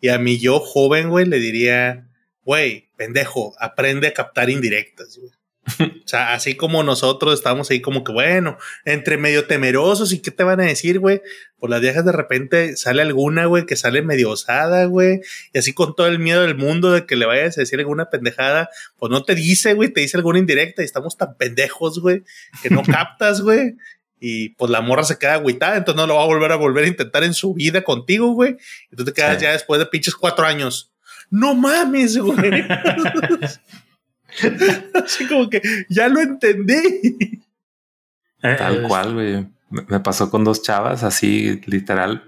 y a mi yo joven, güey, le diría, güey, pendejo, aprende a captar indirectas, güey. *laughs* O sea, así como nosotros estamos ahí como que, bueno, entre medio temerosos y qué te van a decir, güey. Por las viejas de repente sale alguna, güey, que sale medio osada, güey. Y así con todo el miedo del mundo de que le vayas a decir alguna pendejada, pues no te dice, güey, te dice alguna indirecta y estamos tan pendejos, güey, que no *laughs* captas, güey. Y pues la morra se queda agüitada, entonces no lo va a volver a volver a intentar en su vida contigo, güey. Y tú te quedas ya después de pinches cuatro años. No mames, güey. *laughs* *laughs* Así como que ya lo entendí. Eh, Tal cual, güey. Me pasó con dos chavas así, literal,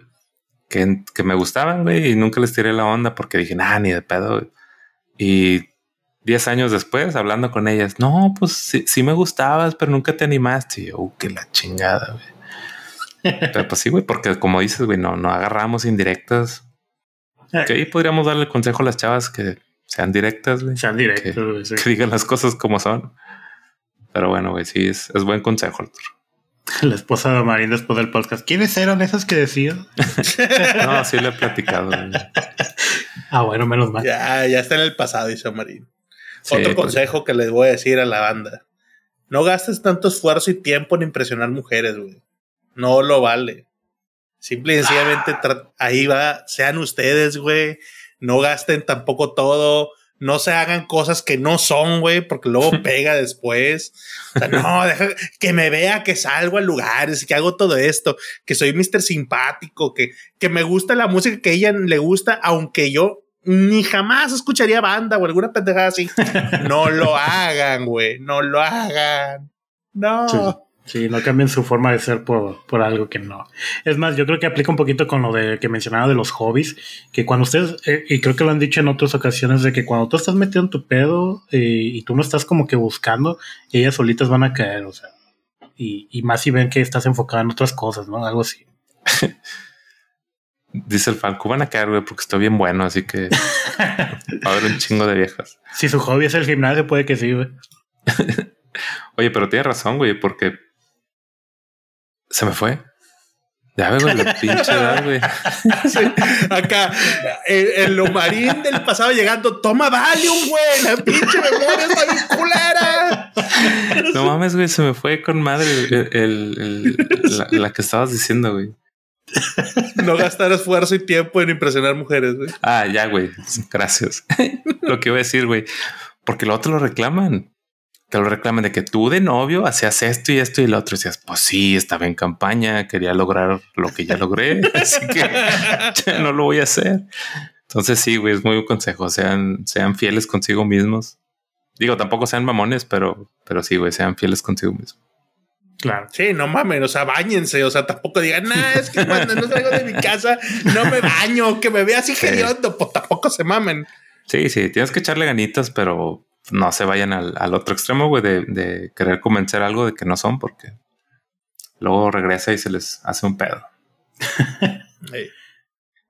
que, que me gustaban, güey, y nunca les tiré la onda porque dije, nah, ni de pedo. Y diez años después, hablando con ellas, no, pues sí, sí me gustabas, pero nunca te animaste. Y yo, uh, que la chingada, güey. *laughs* pero pues sí, güey, porque como dices, güey, no, no agarramos indirectas. Eh. Que ahí podríamos darle consejo a las chavas que sean directas, güey. Sean directas, que, digan las cosas como son. Pero bueno, güey, sí, es, es buen consejo, Arturo. *laughs* La esposa de Marín después del podcast. ¿Quiénes eran esas que decían? *laughs* no, sí le he platicado. ah, bueno, menos mal. Ya, ya está en el pasado, dice Marín. Otro pues, consejo que les voy a decir a la banda. No gastes tanto esfuerzo y tiempo en impresionar mujeres, güey. No lo vale. Simple y sencillamente ahí va, sean ustedes, güey no gasten tampoco todo, no se hagan cosas que no son, güey, porque luego *laughs* pega después. O sea, no, deja que me vea que salgo a lugares, que hago todo esto, que soy Mr. Simpático, que, que me gusta la música que a ella le gusta, aunque yo ni jamás escucharía banda o alguna pendejada así. *laughs* No lo hagan, güey, no lo hagan. No. Sí, no cambien su forma de ser por, por, algo que no. Es más, yo creo que aplica un poquito con lo de que mencionaba de los hobbies, que cuando ustedes, eh, y creo que lo han dicho en otras ocasiones, de que cuando tú estás metido en tu pedo eh, y tú no estás como que buscando, ellas solitas van a caer, o sea, y, y más si ven que estás enfocado en otras cosas, ¿no? Algo así. *laughs* Dice el Falco, van a caer, güey, porque estoy bien bueno, así que va a haber un chingo de viejas. Si su hobby es el gimnasio, puede que sí, güey. *laughs* Oye, pero tiene razón, güey, porque se me fue. Ya veo la *laughs* pinche edad, güey. acá, el, lo marín del pasado llegando, toma Valium, güey, la pinche memoria está bien culera. No mames, güey, se me fue con madre el, la, que estabas diciendo, güey. No gastar esfuerzo y tiempo en impresionar mujeres, güey. Ah, ya, güey. Gracias. lo que iba a decir, güey. Porque lo otro lo reclaman te lo reclaman de que tú de novio hacías esto y esto y lo otro. Y decías, pues sí, estaba en campaña, quería lograr lo que ya logré, *laughs* así que ya no lo voy a hacer. Entonces sí, güey, es muy buen consejo. Sean, sean fieles consigo mismos. Digo, tampoco sean mamones, pero, pero sí, güey, sean fieles consigo mismos. Claro. Sí, no mamen, o sea, bañense, o sea, tampoco digan, nah, es que cuando no salgo de mi casa no me baño, que me vea así sí. pues tampoco se mamen. Sí, sí, tienes que echarle ganitas, pero no se vayan al, otro extremo, güey, de, querer convencer algo de que no son, porque luego regresa y se les hace un pedo. *laughs*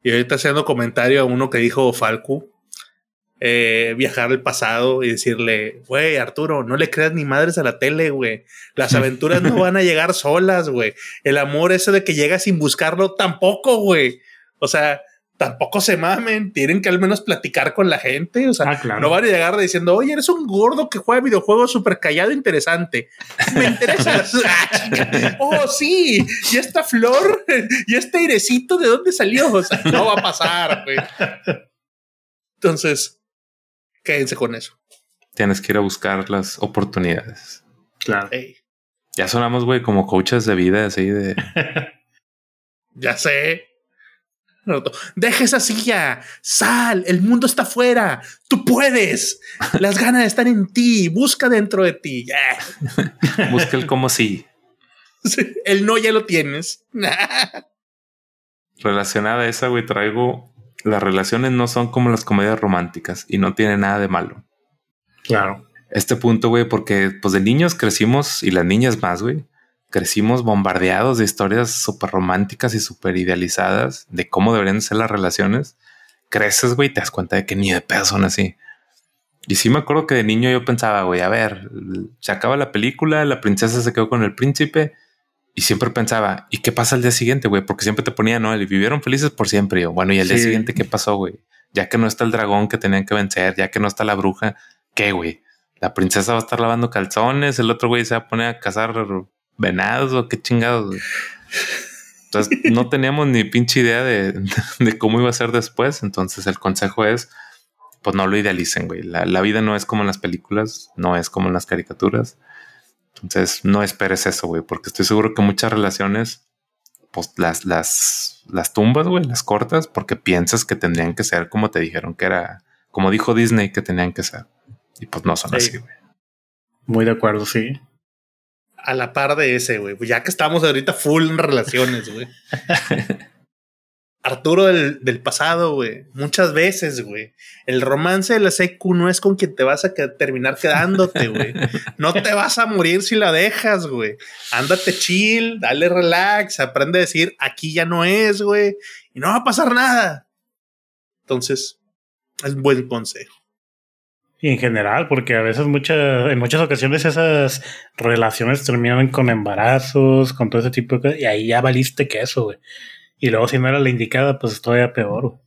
Y ahorita haciendo comentario a uno que dijo Falcu, eh, viajar al pasado y decirle, güey, Arturo, no le creas ni madres a la tele, güey. Las *laughs* aventuras no van a llegar solas, güey. El amor ese de que llega sin buscarlo tampoco, güey. O sea, tampoco se mamen, tienen que al menos platicar con la gente. O sea, ah, no van a llegar diciendo, oye, eres un gordo que juega videojuegos súper callado e interesante. Me interesa. *laughs* Ah, oh, sí. Y esta flor y este airecito, ¿de dónde salió? O sea, no va a pasar, güey. Entonces, quédense con eso. Tienes que ir a buscar las oportunidades. Claro. Ya sonamos, güey, como coaches de vida, así de. *laughs* ya sé. Deja esa silla, sal, el mundo está afuera, tú puedes, las ganas están en ti, busca dentro de ti. *laughs* busca el como sí. El no ya lo tienes. *laughs* Relacionada a esa, güey, traigo las relaciones no son como las comedias románticas y no tiene nada de malo. Claro. Este punto, güey, porque pues de niños crecimos y las niñas más, güey crecimos bombardeados de historias súper románticas y súper idealizadas de cómo deberían ser las relaciones. Creces, güey, te das cuenta de que ni de pedo son así. Y sí me acuerdo que de niño yo pensaba, güey, a ver, se acaba la película, la princesa se quedó con el príncipe y siempre pensaba, ¿y qué pasa el día siguiente, güey? Porque siempre te ponía, no, y vivieron felices por siempre. yo, bueno, ¿y el día siguiente qué pasó, güey? Ya que no está el dragón que tenían que vencer, ya que no está la bruja, ¿qué, güey? La princesa va a estar lavando calzones, el otro güey se va a poner a cazar venados o qué chingados. Entonces no *laughs* teníamos ni pinche idea de, cómo iba a ser después. Entonces el consejo es, pues no lo idealicen, güey. La, vida no es como en las películas, no es como en las caricaturas. Entonces no esperes eso, güey, porque estoy seguro que muchas relaciones, pues las, las, las tumbas, güey, las cortas, porque piensas que tendrían que ser como te dijeron que era, como dijo Disney que tenían que ser. Y pues no son así, güey. Muy de acuerdo, sí a la par de ese, güey. Ya que estamos ahorita full en relaciones, güey. *laughs* Arturo del, del pasado, güey. Muchas veces, güey. El romance de la secu no es con quien te vas a terminar quedándote, güey. No te vas a morir si la dejas, güey. Ándate chill, dale relax, aprende a decir aquí ya no es, güey. Y no va a pasar nada. Entonces, es buen consejo. Y en general, porque a veces muchas, en muchas ocasiones esas relaciones terminan con embarazos, con todo ese tipo de cosas, y ahí ya valiste que eso, güey. Y luego si no era la indicada, pues todavía peor.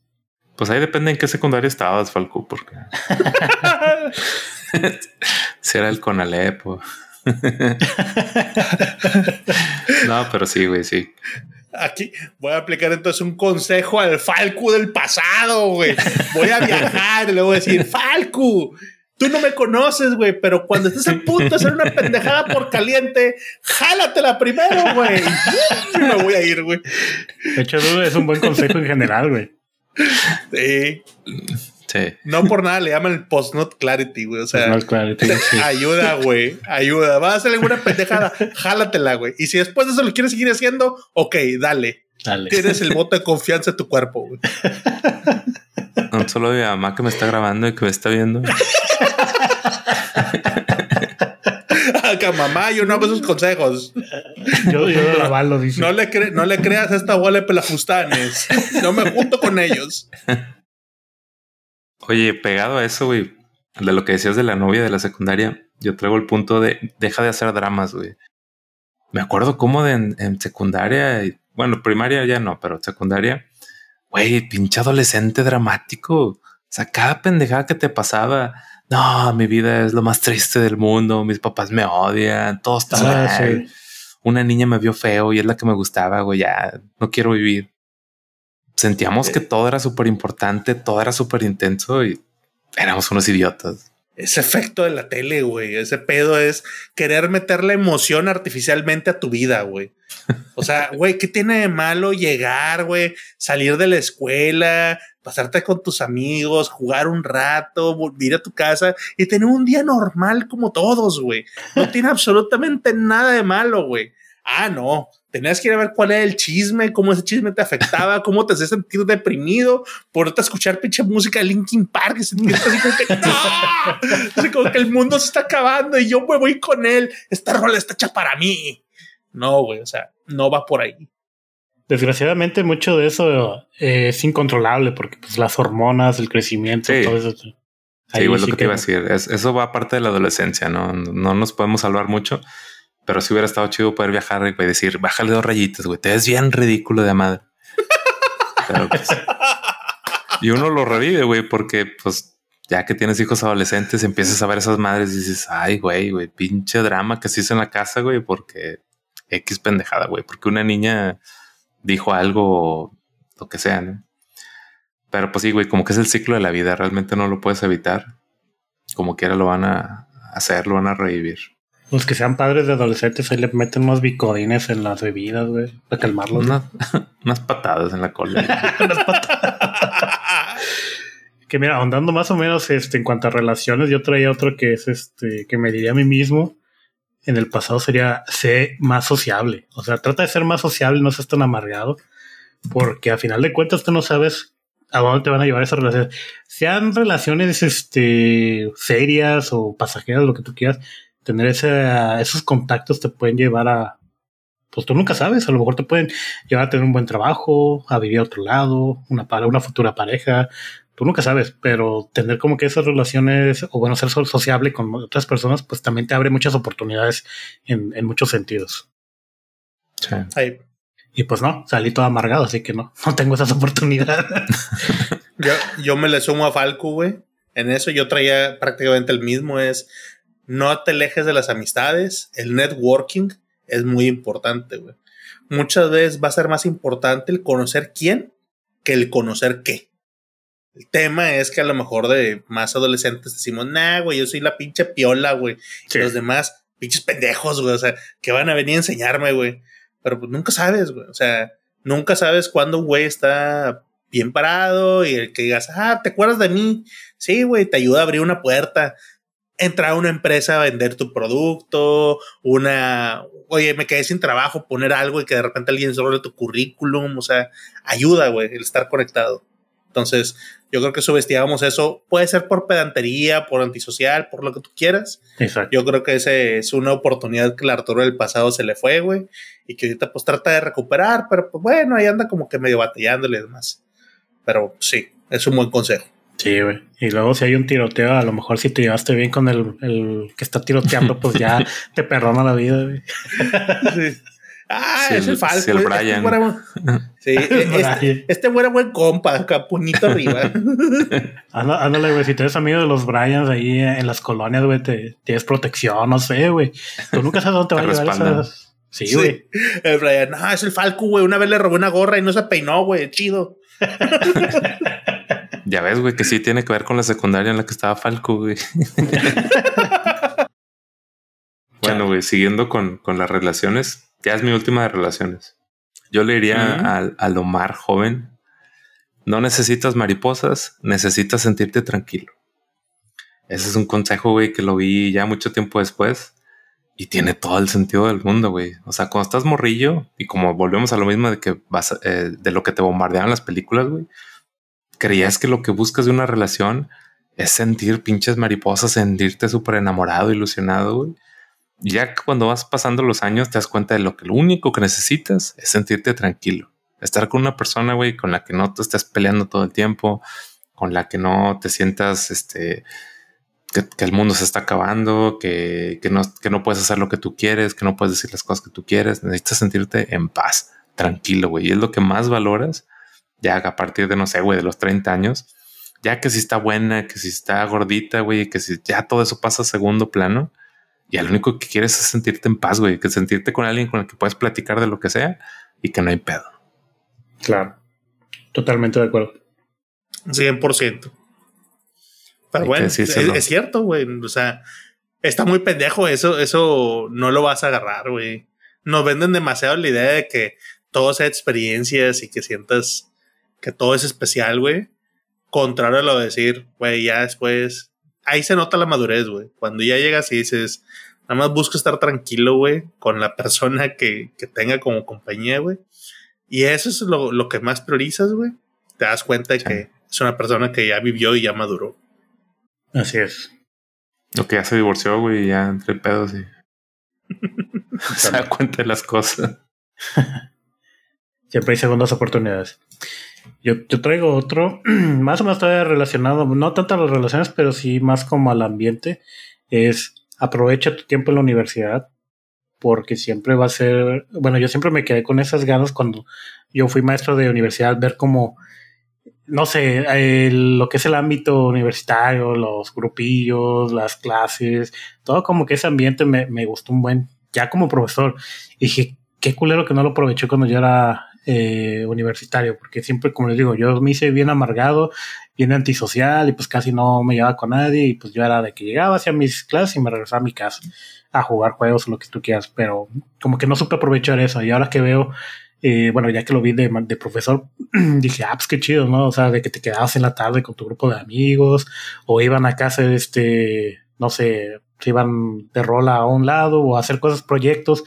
Pues ahí depende en qué secundaria estabas, Falco, porque *laughs* si era el Conalep *laughs* no, pero sí, güey, sí. Aquí voy a aplicar entonces un consejo al Falcu del pasado, güey. Voy a viajar y le voy a decir, Falcu, tú no me conoces, güey, pero cuando estés a punto de hacer una pendejada por caliente, jálatela primero, güey. Y *laughs* me voy a ir, güey. De hecho, es un buen consejo en general, güey. Sí. No por nada le llaman el post-not clarity, güey. O sea, clarity, ayuda, güey. Ayuda. Vas a hacer alguna pendejada, jálatela, güey. Y si después de eso lo quieres seguir haciendo, ok, dale. Dale. Tienes el voto de confianza en tu cuerpo, güey. *laughs* No solo mi mamá que me está grabando y que me está viendo. mamá, yo no hago esos consejos. yo, yo lo avalo, dice. No le, no le creas a esta bola de pelafustanes. No me junto con ellos. Oye, pegado a eso, güey, de lo que decías de la novia de la secundaria, yo traigo el punto de deja de hacer dramas, güey. Me acuerdo cómo de en, secundaria, bueno, primaria ya no, pero secundaria, güey, pinche adolescente dramático. O sea, cada pendejada que te pasaba, no, mi vida es lo más triste del mundo, mis papás me odian, todo está ah, mal. Una niña me vio feo y es la que me gustaba, güey, ya no quiero vivir. Sentíamos que todo era súper importante, todo era súper intenso y éramos unos idiotas ese efecto de la tele, güey. Ese pedo es querer meter la emoción artificialmente a tu vida, güey. O sea, *laughs* güey, ¿qué tiene de malo llegar, güey? Salir de la escuela, pasarte con tus amigos, jugar un rato, volver a tu casa y tener un día normal como todos, güey. No tiene absolutamente nada de malo, güey. Ah, no tenías que ir a ver cuál era el chisme, cómo ese chisme te afectaba, *laughs* cómo te hacía sentir deprimido por te escuchar pinche música de Linkin Park y sentirte así como que ¡No! como que el mundo se está acabando y yo me voy con él. Esta rola está hecha para mí. No, güey, o sea, no va por ahí. Desgraciadamente, mucho de eso eh, es incontrolable porque pues, las hormonas, el crecimiento, todo eso. Ahí sí, lo que, te iba a decir. eso va aparte de la adolescencia, ¿no? No nos podemos salvar mucho. Pero si hubiera estado chido poder viajar y decir, bájale dos rayitas, güey. Te ves bien ridículo de madre. Pues, y uno lo revive, güey, porque pues ya que tienes hijos adolescentes, empiezas a ver esas madres y dices, ay, güey, güey, pinche drama que se hizo en la casa, güey, porque X pendejada, güey, porque una niña dijo algo, lo que sea, ¿no? Pero pues sí, güey, como que es el ciclo de la vida, realmente no lo puedes evitar. Como quiera lo van a hacer, lo van a revivir. Los que sean padres de adolescentes ahí le meten unos bicodines en las bebidas, güey, para calmarlos. unas *laughs* patadas en la cola. *laughs* unas patadas. que mira, ahondando más o menos este, en cuanto a relaciones, yo traía otro que es este, que me diría a mí mismo en el pasado sería ser más sociable. O sea, trata de ser más sociable, no seas tan amargado, porque a final de cuentas tú no sabes a dónde te van a llevar esas relaciones. Sean relaciones este, serias o pasajeras, lo que tú quieras, tener ese, esos contactos te pueden llevar a, pues tú nunca sabes, a lo mejor te pueden llevar a tener un buen trabajo, a vivir a otro lado, una, una futura pareja, tú nunca sabes, pero tener como que esas relaciones, o bueno, ser sociable con otras personas, pues también te abre muchas oportunidades en, en muchos sentidos. Sí. Y pues no, salí todo amargado, así que no, no tengo esas oportunidades. *laughs* yo, yo me le sumo a Falco, güey. En eso yo traía prácticamente el mismo, es no te alejes de las amistades, el networking es muy importante, güey. Muchas veces va a ser más importante el conocer quién que el conocer qué. El tema es que a lo mejor de más adolescentes decimos, nah, güey, yo soy la pinche piola, güey. Y los demás, pinches pendejos, güey. O sea, que van a venir a enseñarme, güey. Pero pues nunca sabes, güey. O sea, nunca sabes cuándo un güey está bien parado y el que digas, ah, ¿te acuerdas de mí? Sí, güey, te ayuda a abrir una puerta entrar a una empresa a vender tu producto, una, oye, me quedé sin trabajo, poner algo y que de repente alguien sobre tu currículum, o sea, ayuda, güey, el estar conectado. Entonces, yo creo que subestimamos eso. Puede ser por pedantería, por antisocial, por lo que tú quieras. Exacto. Yo creo que ese es una oportunidad que el Arturo del pasado se le fue, güey, y que ahorita pues trata de recuperar, pero pues bueno, ahí anda como que medio batallándole y demás. Pero sí, es un buen consejo. Sí, güey. Y luego si hay un tiroteo, a lo mejor si te llevaste bien con el, el que está tiroteando, pues ya *laughs* te perdona la vida, güey. Sí. Ah, es el, falso. Sí, el *laughs* Brian. Este, sí, este, este era buen compa, acá, puñito arriba. *laughs* Ándale, güey, si tienes amigos de los Bryans ahí en las colonias, güey, te, tienes protección, no sé, güey. Tú nunca sabes dónde te va a llevar esas... Sí, güey. El Brian, no, es el Falco, güey. Una vez le robé una gorra y no se peinó, güey. Chido. Ya ves, güey, que sí tiene que ver con la secundaria en la que estaba Falco, güey. *laughs* bueno, güey, siguiendo con, las relaciones, ya es mi última de relaciones. Yo le diría al, al Omar joven, no necesitas mariposas, necesitas sentirte tranquilo. Ese es un consejo, güey, que lo vi ya mucho tiempo después y tiene todo el sentido del mundo, güey. O sea, cuando estás morrillo y como volvemos a lo mismo de que vas, eh, de lo que te bombardean las películas, güey, creías que lo que buscas de una relación es sentir pinches mariposas, sentirte súper enamorado, ilusionado, güey. ya cuando vas pasando los años te das cuenta de lo que lo único que necesitas es sentirte tranquilo. Estar con una persona, güey, con la que no te estés peleando todo el tiempo, con la que no te sientas, este, que, el mundo se está acabando, que, que, no, que no puedes hacer lo que tú quieres, que no puedes decir las cosas que tú quieres. Necesitas sentirte en paz, tranquilo, güey. Y es lo que más valoras ya a partir de, no sé, güey, de los 30 años. Ya que si está buena, que si está gordita, güey, que si ya todo eso pasa a segundo plano y lo único que quieres es sentirte en paz, güey, que sentirte con alguien con el que puedes platicar de lo que sea y que no hay pedo. Claro, totalmente de acuerdo. 100%. Pero bueno, es, cierto, güey. O sea, está muy pendejo eso, eso no lo vas a agarrar, güey. Nos venden demasiado la idea de que todo sea experiencias y que sientas que todo es especial, güey. Contrario a lo de decir, güey, ya después ahí se nota la madurez, güey. Cuando ya llegas y dices, nada más busco estar tranquilo, güey, con la persona que, tenga como compañía, güey. Y eso es lo, que más priorizas, güey. Te das cuenta de que es una persona que ya vivió y ya maduró. Así es. Lo que ya se divorció, güey, ya entre pedos y. *laughs* *laughs* se da cuenta de las cosas. Siempre hay segundas oportunidades. Yo, yo traigo otro, *clears throat* más o menos todavía relacionado, no tanto a las relaciones, pero sí más como al ambiente. Es aprovecha tu tiempo en la universidad, porque siempre va a ser, bueno, yo siempre me quedé con esas ganas cuando yo fui maestro de universidad, ver como, no sé, lo que es el ámbito universitario, los grupillos, las clases, todo como que ese ambiente me, me gustó un buen, ya como profesor. Y dije, qué culero que no lo aproveché cuando yo era eh, universitario, porque siempre, como les digo, yo me hice bien amargado, bien antisocial y pues casi no me llevaba con nadie y pues yo era de que llegaba hacia mis clases y me regresaba a mi casa a jugar juegos o lo que tú quieras, pero como que no supe aprovechar eso y ahora que veo, eh, bueno, ya que lo vi de, de profesor, *clears throat* dije, ah, pues qué chido, ¿no? O sea, de que te quedabas en la tarde con tu grupo de amigos o iban a casa, este, no sé, se iban de rola a un lado o a hacer cosas, proyectos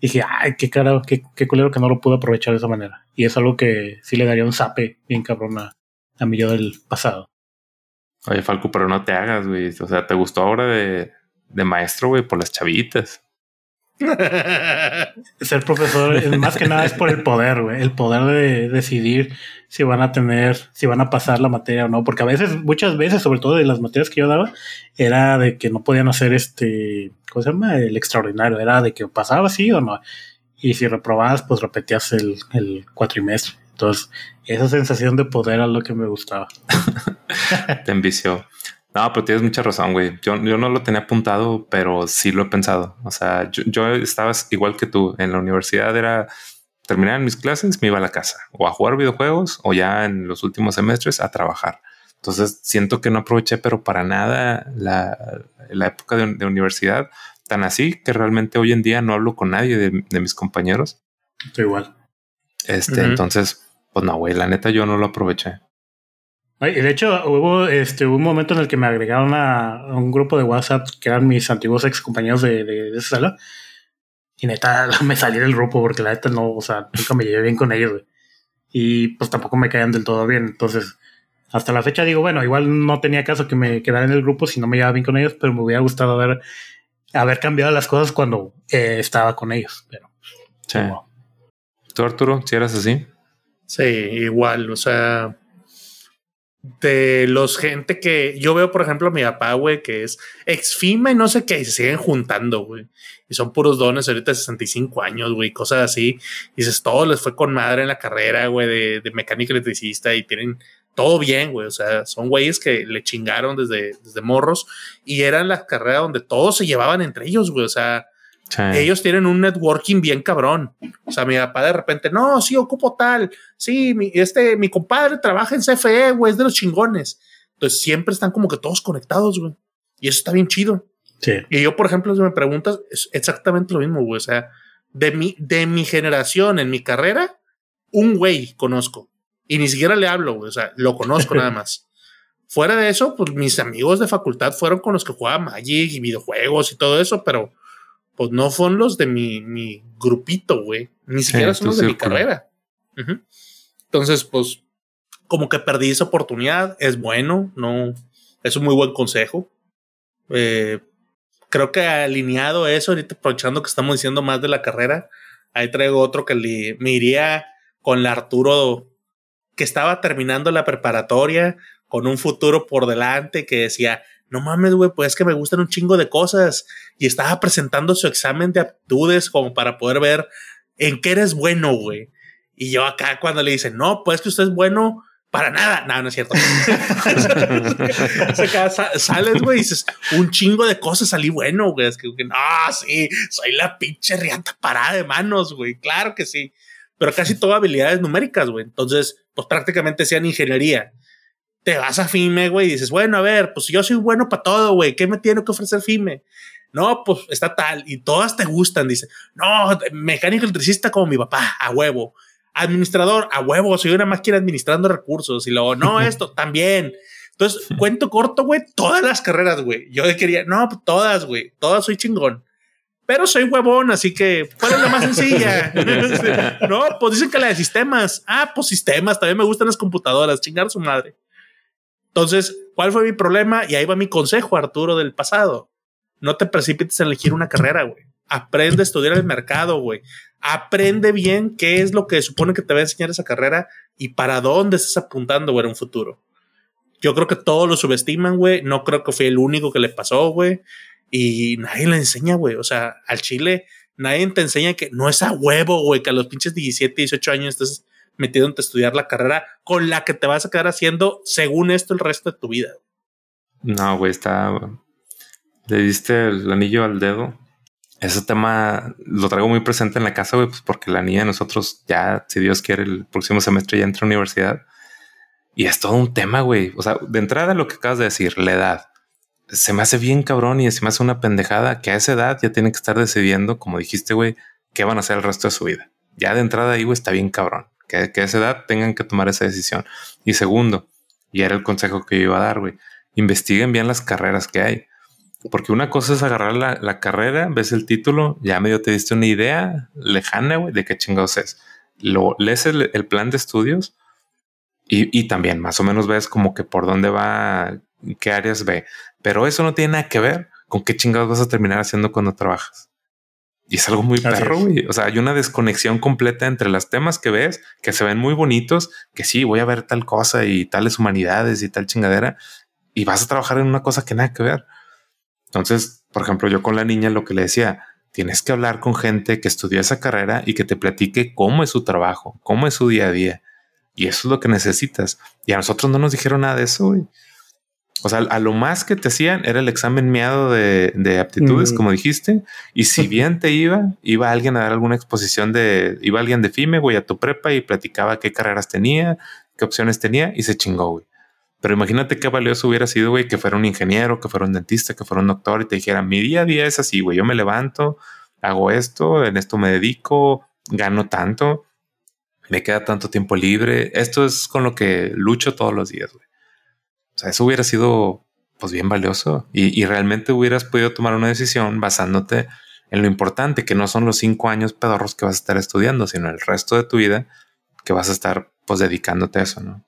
dije, ay, qué carajo, qué, qué culero que no lo pude aprovechar de esa manera. Y es algo que sí le daría un zape bien cabrón a, a mi yo del pasado. Oye, Falco, pero no te hagas, güey. O sea, ¿te gustó ahora de, de maestro, güey, por las chavitas? Ser profesor, más que nada es por el poder, güey. El poder de decidir si van a tener, si van a pasar la materia o no. Porque a veces, muchas veces, sobre todo de las materias que yo daba, era de que no podían hacer este, ¿cómo se llama? El extraordinario. Era de que pasaba sí o no. Y si reprobabas, pues repetías el, el cuatrimestre. Entonces, esa sensación de poder es lo que me gustaba. Te envició. No, pero tienes mucha razón, güey. Yo, yo no lo tenía apuntado, pero sí lo he pensado. O sea, yo, yo estaba igual que tú. En la universidad era terminar mis clases, me iba a la casa o a jugar videojuegos o ya en los últimos semestres a trabajar. Entonces siento que no aproveché, pero para nada la, la época de, universidad tan así que realmente hoy en día no hablo con nadie de, mis compañeros. Estoy igual. Este, entonces, pues no, güey, la neta yo no lo aproveché. De hecho, hubo este, un momento en el que me agregaron a, un grupo de WhatsApp que eran mis antiguos ex compañeros de, de, esa sala. Y neta, *laughs* me salí del grupo porque la neta no, o sea, nunca me llevé bien con ellos, Y pues tampoco me caían del todo bien. Entonces, hasta la fecha digo, bueno, igual no tenía caso que me quedara en el grupo si no me llevaba bien con ellos, pero me hubiera gustado haber, haber cambiado las cosas cuando eh, estaba con ellos. Pero, sí. ¿Tú, Arturo, si eras así? Sí, igual, o sea de los gente que yo veo, por ejemplo, a mi papá, güey, que es exfima y no sé qué, y se siguen juntando, güey. Y son puros dones ahorita de 65 años, güey, cosas así. Y dices, todo les fue con madre en la carrera, güey, de, de mecánica electricista y tienen todo bien, güey. O sea, son güeyes que le chingaron desde, desde morros y eran las carreras donde todos se llevaban entre ellos, güey. O sea, ellos tienen un networking bien cabrón. O sea, mi papá de repente, no, sí, ocupo tal. Sí, mi, este, mi compadre trabaja en CFE, güey, es de los chingones. Entonces siempre están como que todos conectados, güey. Y eso está bien chido. Sí. Y yo, por ejemplo, si me preguntas, es exactamente lo mismo, güey. O sea, de mi, de mi generación, en mi carrera, un güey conozco. Y ni siquiera le hablo, güey. O sea, lo conozco *laughs* nada más. Fuera de eso, pues mis amigos de facultad fueron con los que jugaba Magic y videojuegos y todo eso, pero pues no son los de mi, mi grupito, güey. Ni siquiera son los de mi carrera. Entonces, pues, como que perdí esa oportunidad. Es bueno, no. Es un muy buen consejo. Eh, creo que alineado eso, ahorita aprovechando que estamos diciendo más de la carrera, ahí traigo otro que le, me iría con la Arturo que estaba terminando la preparatoria con un futuro por delante que decía, no mames, güey, pues es que me gustan un chingo de cosas y estaba presentando su examen de aptitudes como para poder ver en qué eres bueno, güey. Y yo acá cuando le dicen, no, pues que usted es bueno para nada. No, no es cierto. *laughs* sales, güey, y dices, un chingo de cosas salí bueno, güey. Es que, no, sí, soy la pinche riata parada de manos, güey. Claro que sí. Pero casi todas habilidades numéricas, güey. Entonces, pues prácticamente sean ingeniería. Te vas a FIME, güey, y dices, bueno, a ver, pues yo soy bueno para todo, güey. ¿Qué me tiene que ofrecer FIME? No, pues está tal. Y todas te gustan. Dice, no, mecánico electricista como mi papá, a huevo administrador, a huevo, soy una máquina administrando recursos y luego, no, *laughs* esto también. Entonces, cuento corto, güey, todas las carreras, güey. Yo quería, no, pues, todas, güey, todas soy chingón. Pero soy huevón, así que, ¿cuál es la más sencilla? *laughs* no, pues dicen que la de sistemas. Ah, pues sistemas, también me gustan las computadoras, chingar su madre. Entonces, ¿cuál fue mi problema? Y ahí va mi consejo, Arturo, del pasado. No te precipites en elegir una carrera, güey. Aprende a estudiar el mercado, güey aprende bien qué es lo que supone que te va a enseñar esa carrera y para dónde estás apuntando, güey, en un futuro. Yo creo que todos lo subestiman, güey. No creo que fue el único que le pasó, güey. Y nadie le enseña, güey. O sea, al Chile, nadie te enseña que no es a huevo, güey, que a los pinches 17, 18 años estás metido en estudiar la carrera con la que te vas a quedar haciendo, según esto, el resto de tu vida. No, güey, está. Le diste el anillo al dedo ese tema lo traigo muy presente en la casa, güey, pues porque la niña de nosotros ya, si Dios quiere, el próximo semestre ya entra a universidad. Y es todo un tema, güey. O sea, de entrada lo que acabas de decir, la edad. Se me hace bien cabrón y se me hace una pendejada que a esa edad ya tienen que estar decidiendo, como dijiste, güey, qué van a hacer el resto de su vida. Ya de entrada ahí, güey, está bien cabrón. Que, que a esa edad tengan que tomar esa decisión. Y segundo, y era el consejo que yo iba a dar, güey, investiguen bien las carreras que hay porque una cosa es agarrar la, carrera, ves el título, ya medio te diste una idea lejana, güey, de qué chingados es. Lo, lees el, plan de estudios y, también más o menos ves como que por dónde va, qué áreas ve. Pero eso no tiene nada que ver con qué chingados vas a terminar haciendo cuando trabajas. Y es algo muy perro, güey. O sea, hay una desconexión completa entre los temas que ves, que se ven muy bonitos, que sí, voy a ver tal cosa y tales humanidades y tal chingadera, y vas a trabajar en una cosa que nada que ver. Entonces, por ejemplo, yo con la niña lo que le decía, tienes que hablar con gente que estudió esa carrera y que te platique cómo es su trabajo, cómo es su día a día. Y eso es lo que necesitas. Y a nosotros no nos dijeron nada de eso, güey. O sea, a lo más que te hacían era el examen miado de, aptitudes, mm. como dijiste. Y si *laughs* bien te iba, iba alguien a dar alguna exposición de, iba alguien de FIME, güey, a tu prepa y platicaba qué carreras tenía, qué opciones tenía y se chingó, güey. Pero imagínate qué valioso hubiera sido, güey, que fuera un ingeniero, que fuera un dentista, que fuera un doctor y te dijera, mi día a día es así, güey, yo me levanto, hago esto, en esto me dedico, gano tanto, me queda tanto tiempo libre. Esto es con lo que lucho todos los días, güey. O sea, eso hubiera sido, pues, bien valioso y, y realmente hubieras podido tomar una decisión basándote en lo importante, que no son los cinco años pedorros que vas a estar estudiando, sino el resto de tu vida que vas a estar, pues, dedicándote a eso, ¿no?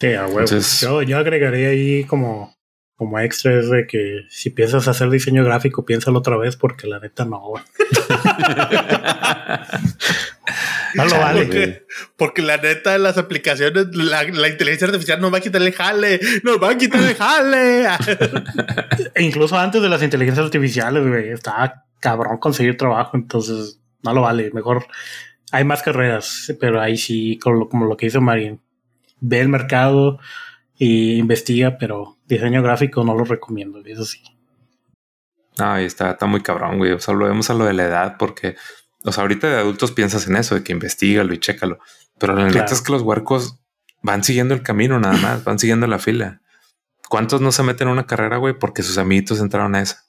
Sí, a huevo. yo, yo agregaría ahí como, como extra es de que si piensas hacer diseño gráfico, piénsalo otra vez porque la neta no. *laughs* no lo vale. Porque, la neta de las aplicaciones, la, inteligencia artificial nos va a quitar el jale, nos va a quitar el jale. e incluso antes de las inteligencias artificiales, güey, está cabrón conseguir trabajo, entonces no lo vale. Mejor hay más carreras, pero ahí sí, como lo, como lo que hizo Marín, ve el mercado e investiga, pero diseño gráfico no lo recomiendo, eso sí. No, está, está muy cabrón, güey. O sea, lo vemos a lo de la edad, porque, o sea, ahorita de adultos piensas en eso, de que investigalo y chécalo. Pero la neta es que los huercos van siguiendo el camino nada más, van siguiendo la fila. ¿Cuántos no se meten en una carrera, güey, porque sus amiguitos entraron a esa?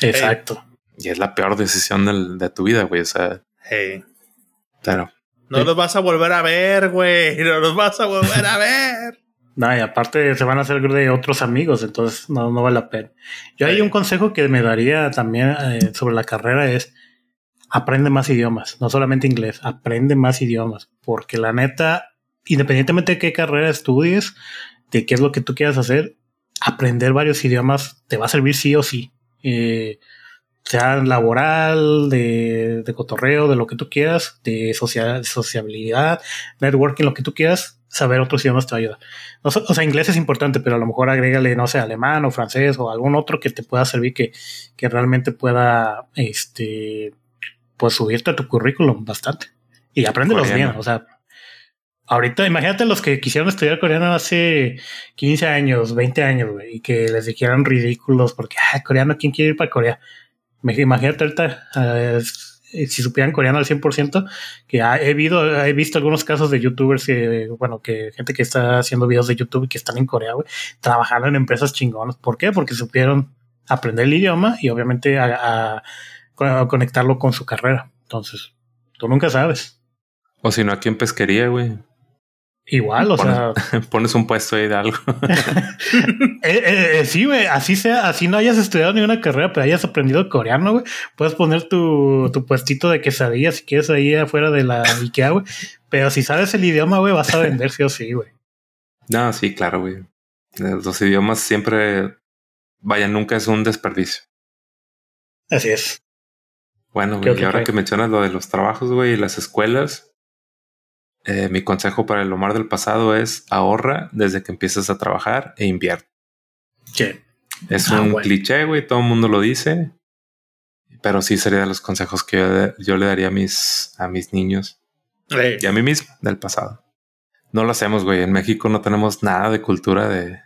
Exacto. y es la peor decisión de tu vida, güey. O sea, hey. claro. No los vas a volver a ver, güey. No los vas a volver a ver. No, y aparte se van a hacer de otros amigos, entonces no, no vale la pena. Yo hay un consejo que me daría también eh, sobre la carrera es aprende más idiomas, no solamente inglés, aprende más idiomas, porque la neta, independientemente de qué carrera estudies, de qué es lo que tú quieras hacer, aprender varios idiomas te va a servir sí o sí. Eh, sea laboral, de, de, cotorreo, de lo que tú quieras, de sociabilidad, networking, lo que tú quieras, saber otros idiomas te ayuda. O sea, inglés es importante, pero a lo mejor agrégale, no sé, alemán o francés o algún otro que te pueda servir que, que realmente pueda, este, pues subirte a tu currículum bastante. Y apréndelos bien, o sea, ahorita imagínate los que quisieron estudiar coreano hace 15 años, 20 años, y que les dijeran ridículos porque, ah, coreano, ¿quién quiere ir para Corea? Imagínate ahorita, uh, si supieran coreano al 100%, que he, visto, he visto algunos casos de youtubers, que, bueno, que gente que está haciendo videos de YouTube y que están en Corea, güey, trabajando en empresas chingonas. ¿Por qué? Porque supieron aprender el idioma y obviamente a, conectarlo con su carrera. Entonces, tú nunca sabes. O si no, aquí en pesquería, güey. Igual, o sea. *laughs* Pones un puesto ahí de algo. *laughs* Eh, eh, eh, sí, güey. Así sea, así no hayas estudiado ni una carrera, pero hayas aprendido coreano, güey. Puedes poner tu, tu puestito de quesadilla si quieres ahí afuera de la Ikea, güey. Pero si sabes el idioma, güey, vas a vender sí o sí, güey. No, sí, claro, güey. Los idiomas siempre. Vaya, nunca es un desperdicio. Así es. Bueno, güey, y ahora que mencionas lo de los trabajos, güey, y las escuelas, eh, mi consejo para el Omar del pasado es ahorra desde que empiezas a trabajar e invierte. Sí. Es ah, un cliché, güey, todo el mundo lo dice, pero sí sería de los consejos que yo, le daría a mis, a mis niños y a mí mismo del pasado. No lo hacemos, güey. En México no tenemos nada de cultura de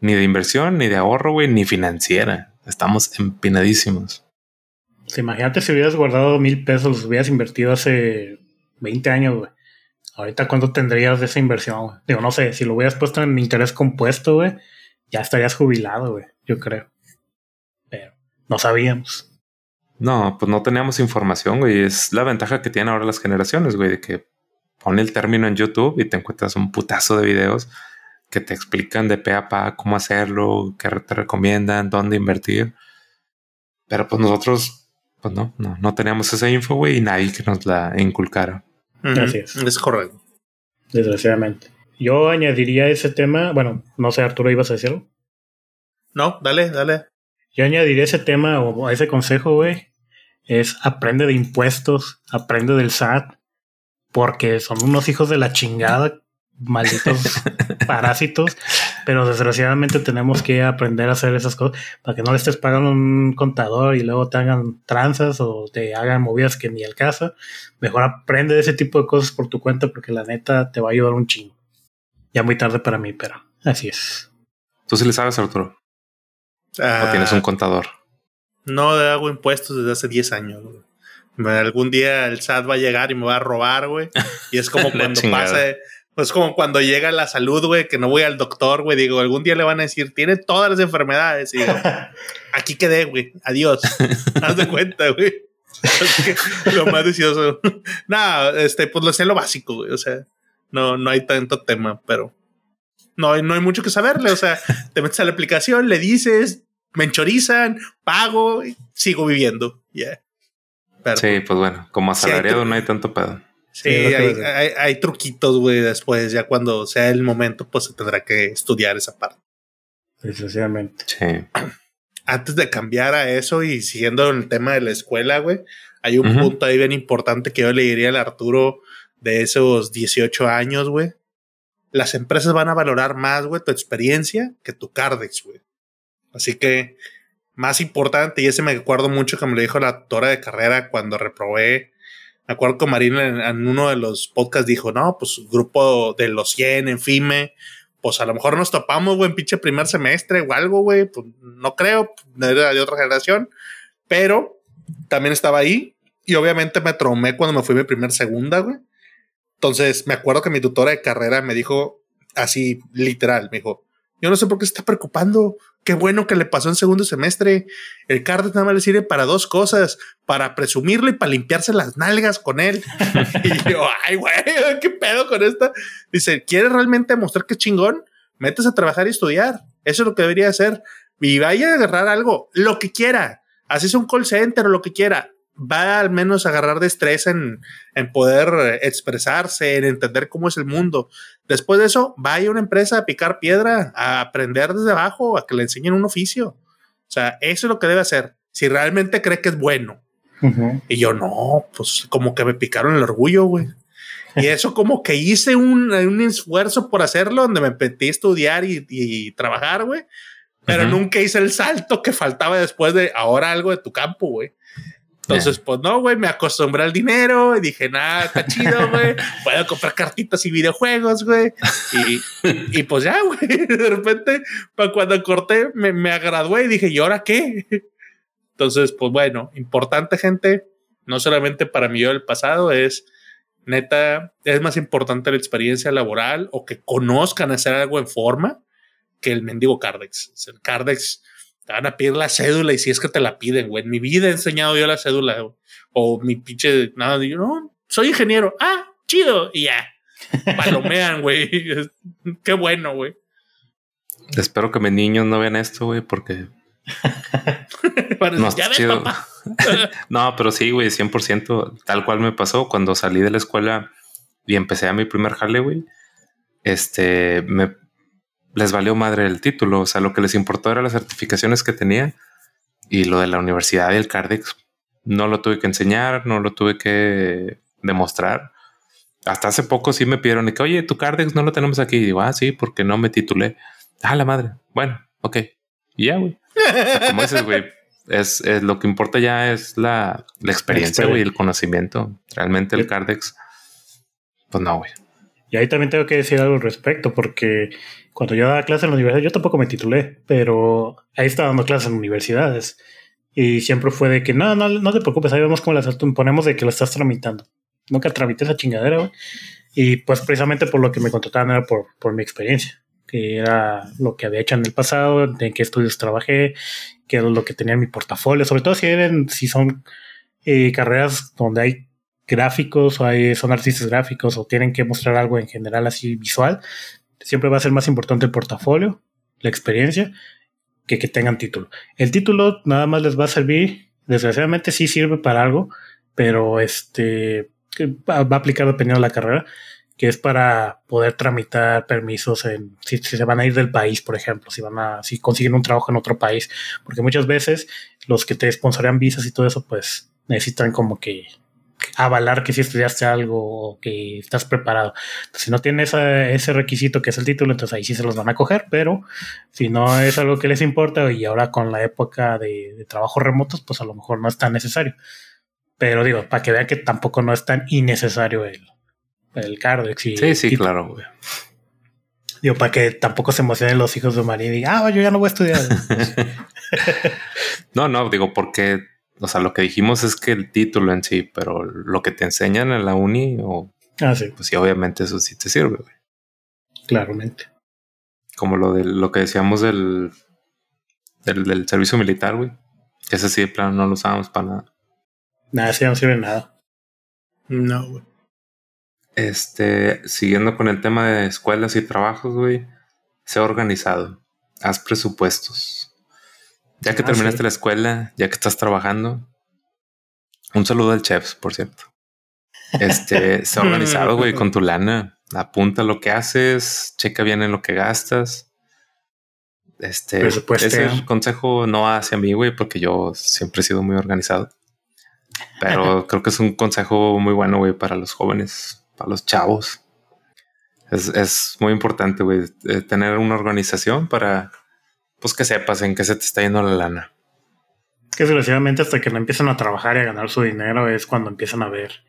ni de inversión, ni de ahorro, güey, ni financiera. Estamos empinadísimos. imagínate si hubieras guardado mil pesos, los hubieras invertido hace 20 años, güey. Ahorita, ¿cuánto tendrías de esa inversión? Digo, no sé, si lo hubieras puesto en interés compuesto, güey, ya estarías jubilado, güey, yo creo. Pero no sabíamos. No, pues no teníamos información, güey. Es la ventaja que tienen ahora las generaciones, güey, de que pone el término en YouTube y te encuentras un putazo de videos que te explican de pe a pa cómo hacerlo, qué te recomiendan, dónde invertir. Pero pues nosotros, pues no, no, no teníamos esa info, güey, y nadie que nos la inculcara. Así es. Es correcto. Desgraciadamente. Yo añadiría ese tema. Bueno, no sé, Arturo, ¿ibas a decirlo? No, dale, dale. Yo añadiría ese tema o ese consejo, güey. Es aprende de impuestos, aprende del SAT, porque son unos hijos de la chingada malditos *laughs* parásitos, pero desgraciadamente tenemos que aprender a hacer esas cosas para que no le estés pagando un contador y luego te hagan tranzas o te hagan movidas que ni al caso. Mejor aprende ese tipo de cosas por tu cuenta porque la neta te va a ayudar un chingo. Ya muy tarde para mí, pero así es. ¿Tú sí le sabes, Arturo? ¿O tienes un ah, contador? No hago impuestos desde hace 10 años. Algún día el SAT va a llegar y me va a robar, güey. Y es como *laughs* cuando pasa pues como cuando llega la salud, güey, que no voy al doctor, güey, digo, algún día le van a decir, tiene todas las enfermedades. Y digo, *laughs* aquí quedé, güey, adiós. *laughs* Haz de cuenta, güey. lo más delicioso. *laughs* Nada, este, pues lo sé lo básico, güey. O sea, no, no hay tanto tema, pero no, no hay mucho que saberle. O sea, te metes a la aplicación, le dices, me enchorizan, pago, y sigo viviendo. Yeah. sí, pues bueno, como asalariado no hay tanto pedo. Sí, hay, truquitos, güey, después, ya cuando sea el momento, pues se tendrá que estudiar esa parte. Desgraciadamente. Sí. *clears throat* Antes de cambiar a eso y siguiendo el tema de la escuela, güey, hay un punto ahí bien importante que yo le diría al Arturo de esos 18 años, güey. Las empresas van a valorar más, güey, tu experiencia que tu Cardex, güey. Así que, más importante, y ese me acuerdo mucho que me lo dijo la doctora de carrera cuando reprobé me acuerdo que Marina en, uno de los podcasts dijo, no, pues grupo de los 100 en FIME, pues a lo mejor nos topamos, güey, en pinche primer semestre o algo, güey, pues no creo, era de otra generación, pero también estaba ahí y obviamente me traumé cuando me fui mi primer segunda, güey. Entonces me acuerdo que mi tutora de carrera me dijo así, literal, me dijo, yo no sé por qué se está preocupando. Qué bueno que le pasó en segundo semestre. El Cardes nada más le sirve para dos cosas: para presumirlo y para limpiarse las nalgas con él. *laughs* y yo, ay, güey, qué pedo con esta. Dice: ¿Quieres realmente mostrar que es chingón? Metes a trabajar y estudiar. Eso es lo que debería hacer. Y vaya a agarrar algo, lo que quiera. Haces un call center o lo que quiera va al menos a agarrar destreza en, en poder expresarse, en entender cómo es el mundo. Después de eso, vaya a una empresa a picar piedra, a aprender desde abajo, a que le enseñen un oficio. O sea, eso es lo que debe hacer. Si realmente cree que es bueno. Y yo, no, pues como que me picaron el orgullo, güey. Y eso como que hice un, un, esfuerzo por hacerlo, donde me metí a estudiar y, y trabajar, güey. Pero nunca hice el salto que faltaba después de ahora algo de tu campo, güey. Entonces, pues no, güey, me acostumbré al dinero y dije, nada, está chido, *laughs* güey. Puedo comprar cartitas y videojuegos, güey. Y, *laughs* y pues ya, güey. De repente, para cuando corté, me, me agradué y dije, ¿y ahora qué? Entonces, pues bueno, importante, gente. No solamente para mí yo del pasado, es neta, es más importante la experiencia laboral o que conozcan hacer algo en forma que el mendigo Cardex. El Cardex te van a pedir la cédula y si es que te la piden, güey. En mi vida he enseñado yo la cédula o mi pinche nada. Digo, no, soy ingeniero. Ah, chido. Y ya. *laughs* Palomean, güey. Qué bueno, güey. Espero que mis niños no vean esto, güey, porque. no, ya chido. *laughs* no, pero sí, güey, 100%. Tal cual me pasó cuando salí de la escuela y empecé a mi primer jale, güey. Este, me les valió madre el título. O sea, lo que les importó era las certificaciones que tenía y lo de la universidad y el Cardex. No lo tuve que enseñar, no lo tuve que demostrar. Hasta hace poco sí me pidieron y que, oye, tu Cardex no lo tenemos aquí. Y digo, ah, sí, porque no me titulé. Ah, la madre. Bueno, ok. Y ya, güey. como dices, güey, es, lo que importa ya es la, la experiencia, güey, el conocimiento. Realmente el Cardex, pues no, güey. Y ahí también tengo que decir algo al respecto, porque cuando yo daba clases en la universidad, yo tampoco me titulé, pero ahí estaba dando clases en universidades. Y siempre fue de que no, no, no te preocupes, ahí vemos cómo las ponemos de que lo estás tramitando. Nunca tramité esa chingadera, güey. Y pues precisamente por lo que me contrataban era por, por mi experiencia, que era lo que había hecho en el pasado, en qué estudios trabajé, qué era lo que tenía en mi portafolio, sobre todo si, eran, si son eh, carreras donde hay gráficos o hay, son artistas gráficos o tienen que mostrar algo en general así visual, siempre va a ser más importante el portafolio, la experiencia, que que tengan título. El título nada más les va a servir, desgraciadamente sí sirve para algo, pero este va a aplicar dependiendo de la carrera, que es para poder tramitar permisos en si, se van a ir del país, por ejemplo, si van a si consiguen un trabajo en otro país, porque muchas veces los que te sponsorean visas y todo eso, pues necesitan como que avalar que si estudiaste algo o que estás preparado. si no tienes ese requisito que es el título, entonces ahí sí se los van a coger, pero si no es algo que les importa y ahora con la época de, de trabajos remotos, pues a lo mejor no es tan necesario. Pero digo, para que vean que tampoco no es tan innecesario el, el Cardex. Y sí, sí, claro, güey. Digo, para que tampoco se emocionen los hijos de María y digan, ah, yo ya no voy a estudiar. *laughs* no, no, digo, porque o sea, lo que dijimos es que el título en sí, pero lo que te enseñan en la uni, o, ah, sí. pues sí, obviamente eso sí te sirve, güey. Claramente. Como lo de lo que decíamos del, del, servicio militar, güey. Ese sí, de plano, no lo usábamos para nada. Nada, sí no sirve nada. No, güey. Este, siguiendo con el tema de escuelas y trabajos, güey, ha organizado. Haz presupuestos ya que ah, terminaste la escuela, ya que estás trabajando, un saludo al chef, por cierto. Este, *laughs* se ha organizado, güey, con tu lana. Apunta lo que haces, checa bien en lo que gastas. Este, ese consejo no hacia mí, güey, porque yo siempre he sido muy organizado. Pero *laughs* creo que es un consejo muy bueno, güey, para los jóvenes, para los chavos. Es, es muy importante, güey, eh, tener una organización para pues que sepas en qué se te está yendo la lana. Que desgraciadamente hasta que no empiezan a trabajar y a ganar su dinero es cuando empiezan a ver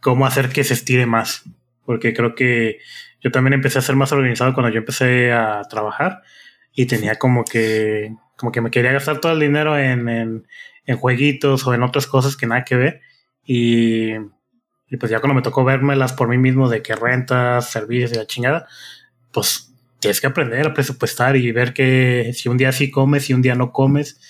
cómo hacer que se estire más. Porque creo que yo también empecé a ser más organizado cuando yo empecé a trabajar y tenía como que, como que me quería gastar todo el dinero en, en, en jueguitos o en otras cosas que nada que ver. Y, y pues ya cuando me tocó vérmelas por mí mismo de que rentas, servicios y la chingada, pues tienes que aprender a presupuestar y ver que si un día sí comes y un día no comes,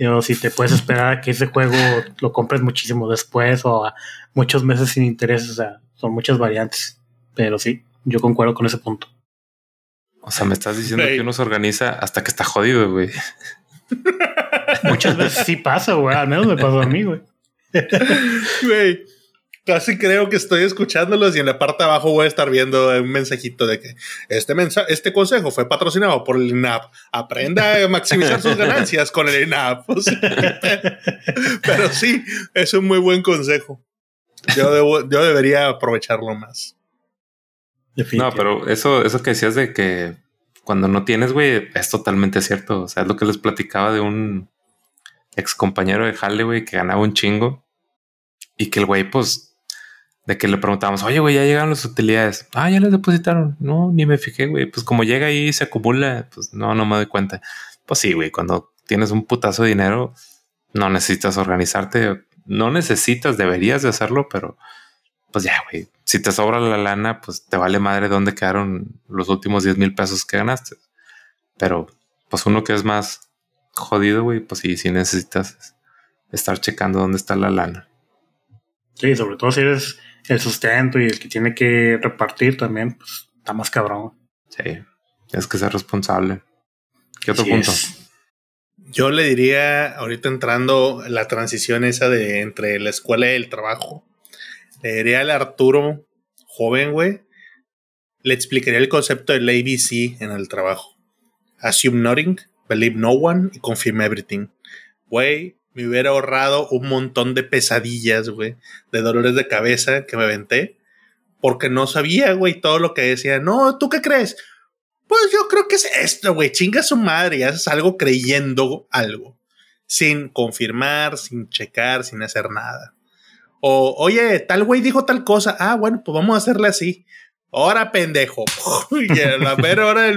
o si te puedes *laughs* esperar a que ese juego lo compres muchísimo después o a muchos meses sin interés, o sea, son muchas variantes. Pero sí, yo concuerdo con ese punto. O sea, me estás diciendo que uno se organiza hasta que está jodido, güey. Muchas veces sí pasa, güey. Al menos me pasó a mí, güey. *laughs* Güey. Casi creo que estoy escuchándolos y en la parte de abajo voy a estar viendo un mensajito de que este mensaje, este consejo fue patrocinado por el INAP. Aprenda a maximizar sus ganancias con el INAP. *laughs* pero sí, es un muy buen consejo. Yo, debo, yo debería aprovecharlo más. No, pero eso, eso que decías de que cuando no tienes, güey, es totalmente cierto. O sea, es lo que les platicaba de un ex compañero de Halle, güey, que ganaba un chingo y que el güey, pues, de que le preguntábamos, oye, güey, ya llegaron las utilidades. Ah, ya las depositaron. No, ni me fijé, güey. Pues como llega ahí y se acumula, pues no, no me doy cuenta. Pues sí, güey, cuando tienes un putazo de dinero, no necesitas organizarte. No necesitas, deberías de hacerlo, pero pues ya, güey. Si te sobra la lana, pues te vale madre dónde quedaron los últimos 10 mil pesos que ganaste. Pero, pues uno que es más jodido, güey, pues sí, sí necesitas estar checando dónde está la lana. Sí, sobre todo si eres el sustento y el que tiene que repartir también, pues está más cabrón. Sí, es que ser responsable. ¿Qué otro punto? Yo le diría, ahorita entrando la transición esa de entre la escuela y el trabajo, le diría al Arturo, joven, güey, le explicaría el concepto del ABC en el trabajo. Assume nothing, believe no one y confirm everything. Güey, me hubiera ahorrado un montón de pesadillas, güey, de dolores de cabeza que me aventé, porque no sabía, güey, todo lo que decía. No, ¿tú qué crees? Pues yo creo que es esto, güey, chinga su madre y haces algo creyendo algo, sin confirmar, sin checar, sin hacer nada. O, oye, tal güey dijo tal cosa. Ah, bueno, pues vamos a hacerle así. Ahora, pendejo. *laughs* y a la mera hora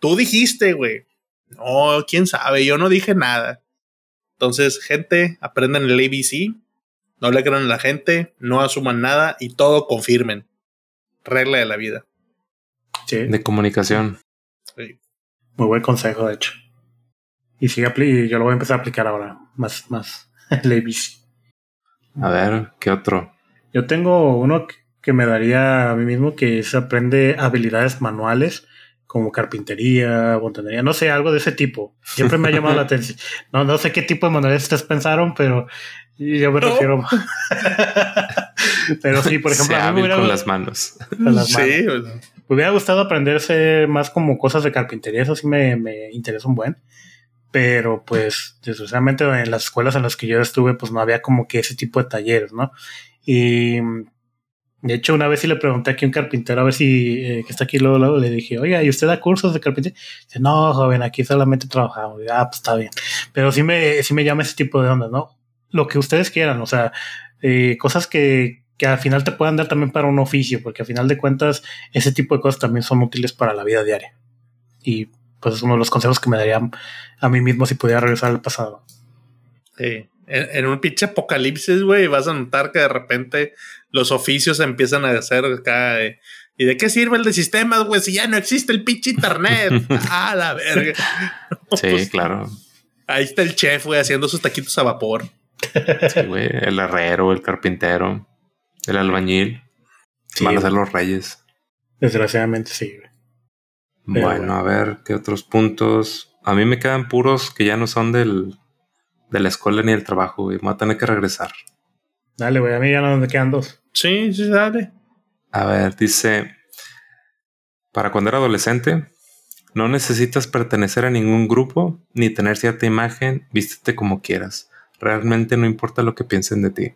Tú dijiste, güey. No, quién sabe, yo no dije nada. Entonces, gente, aprendan el ABC, no le crean a la gente, no asuman nada y todo confirmen. Regla de la vida. Sí. De comunicación. Sí. Muy buen consejo, de hecho. Y sigue y yo lo voy a empezar a aplicar ahora, más, más *laughs* el ABC. A ver, ¿qué otro? Yo tengo uno que me daría a mí mismo que es aprende habilidades manuales como carpintería, fontanería, no sé, algo de ese tipo. Siempre me ha llamado la *laughs* atención. No, no sé qué tipo de manualidades ustedes pensaron, pero yo me refiero. *laughs* pero sí, por ejemplo, a mí me hubiera, con las manos. sí. Me hubiera gustado aprenderse más como cosas de carpintería, eso sí me, me interesa un buen. Pero pues, desgraciadamente en las escuelas en las que yo estuve, pues no había como que ese tipo de talleres, ¿no? Y de hecho, una vez sí le pregunté aquí a un carpintero, a ver si, eh, que está aquí luego, luego, le dije, oiga, ¿y usted da cursos de carpintería? Dice, no, joven, aquí solamente trabajamos. ah, pues está bien. Pero sí me, sí me llama ese tipo de onda, ¿no? Lo que ustedes quieran, o sea, eh, cosas que, que al final te puedan dar también para un oficio, porque al final de cuentas, ese tipo de cosas también son útiles para la vida diaria. Y pues es uno de los consejos que me daría a mí mismo si pudiera regresar al pasado. Sí. En, un pinche apocalipsis, güey, vas a notar que de repente los oficios empiezan a hacer acá. ¿Y de qué sirve el de sistemas, güey? Si ya no existe el pinche internet. *laughs* ah, la verga. Sí, *laughs* pues, claro. Ahí está el chef, güey, haciendo sus taquitos a vapor. Sí, güey. El herrero, el carpintero, el albañil. Van a ser los reyes. Desgraciadamente, sí, güey. Bueno, a ver, ¿qué otros puntos? A mí me quedan puros que ya no son del, de la escuela ni del trabajo, güey. Me voy a tener que regresar. Dale, güey, a mí ya no me quedan dos. Sí, sí, dale. A ver, dice, para cuando era adolescente, no necesitas pertenecer a ningún grupo ni tener cierta imagen, vístete como quieras. Realmente no importa lo que piensen de ti.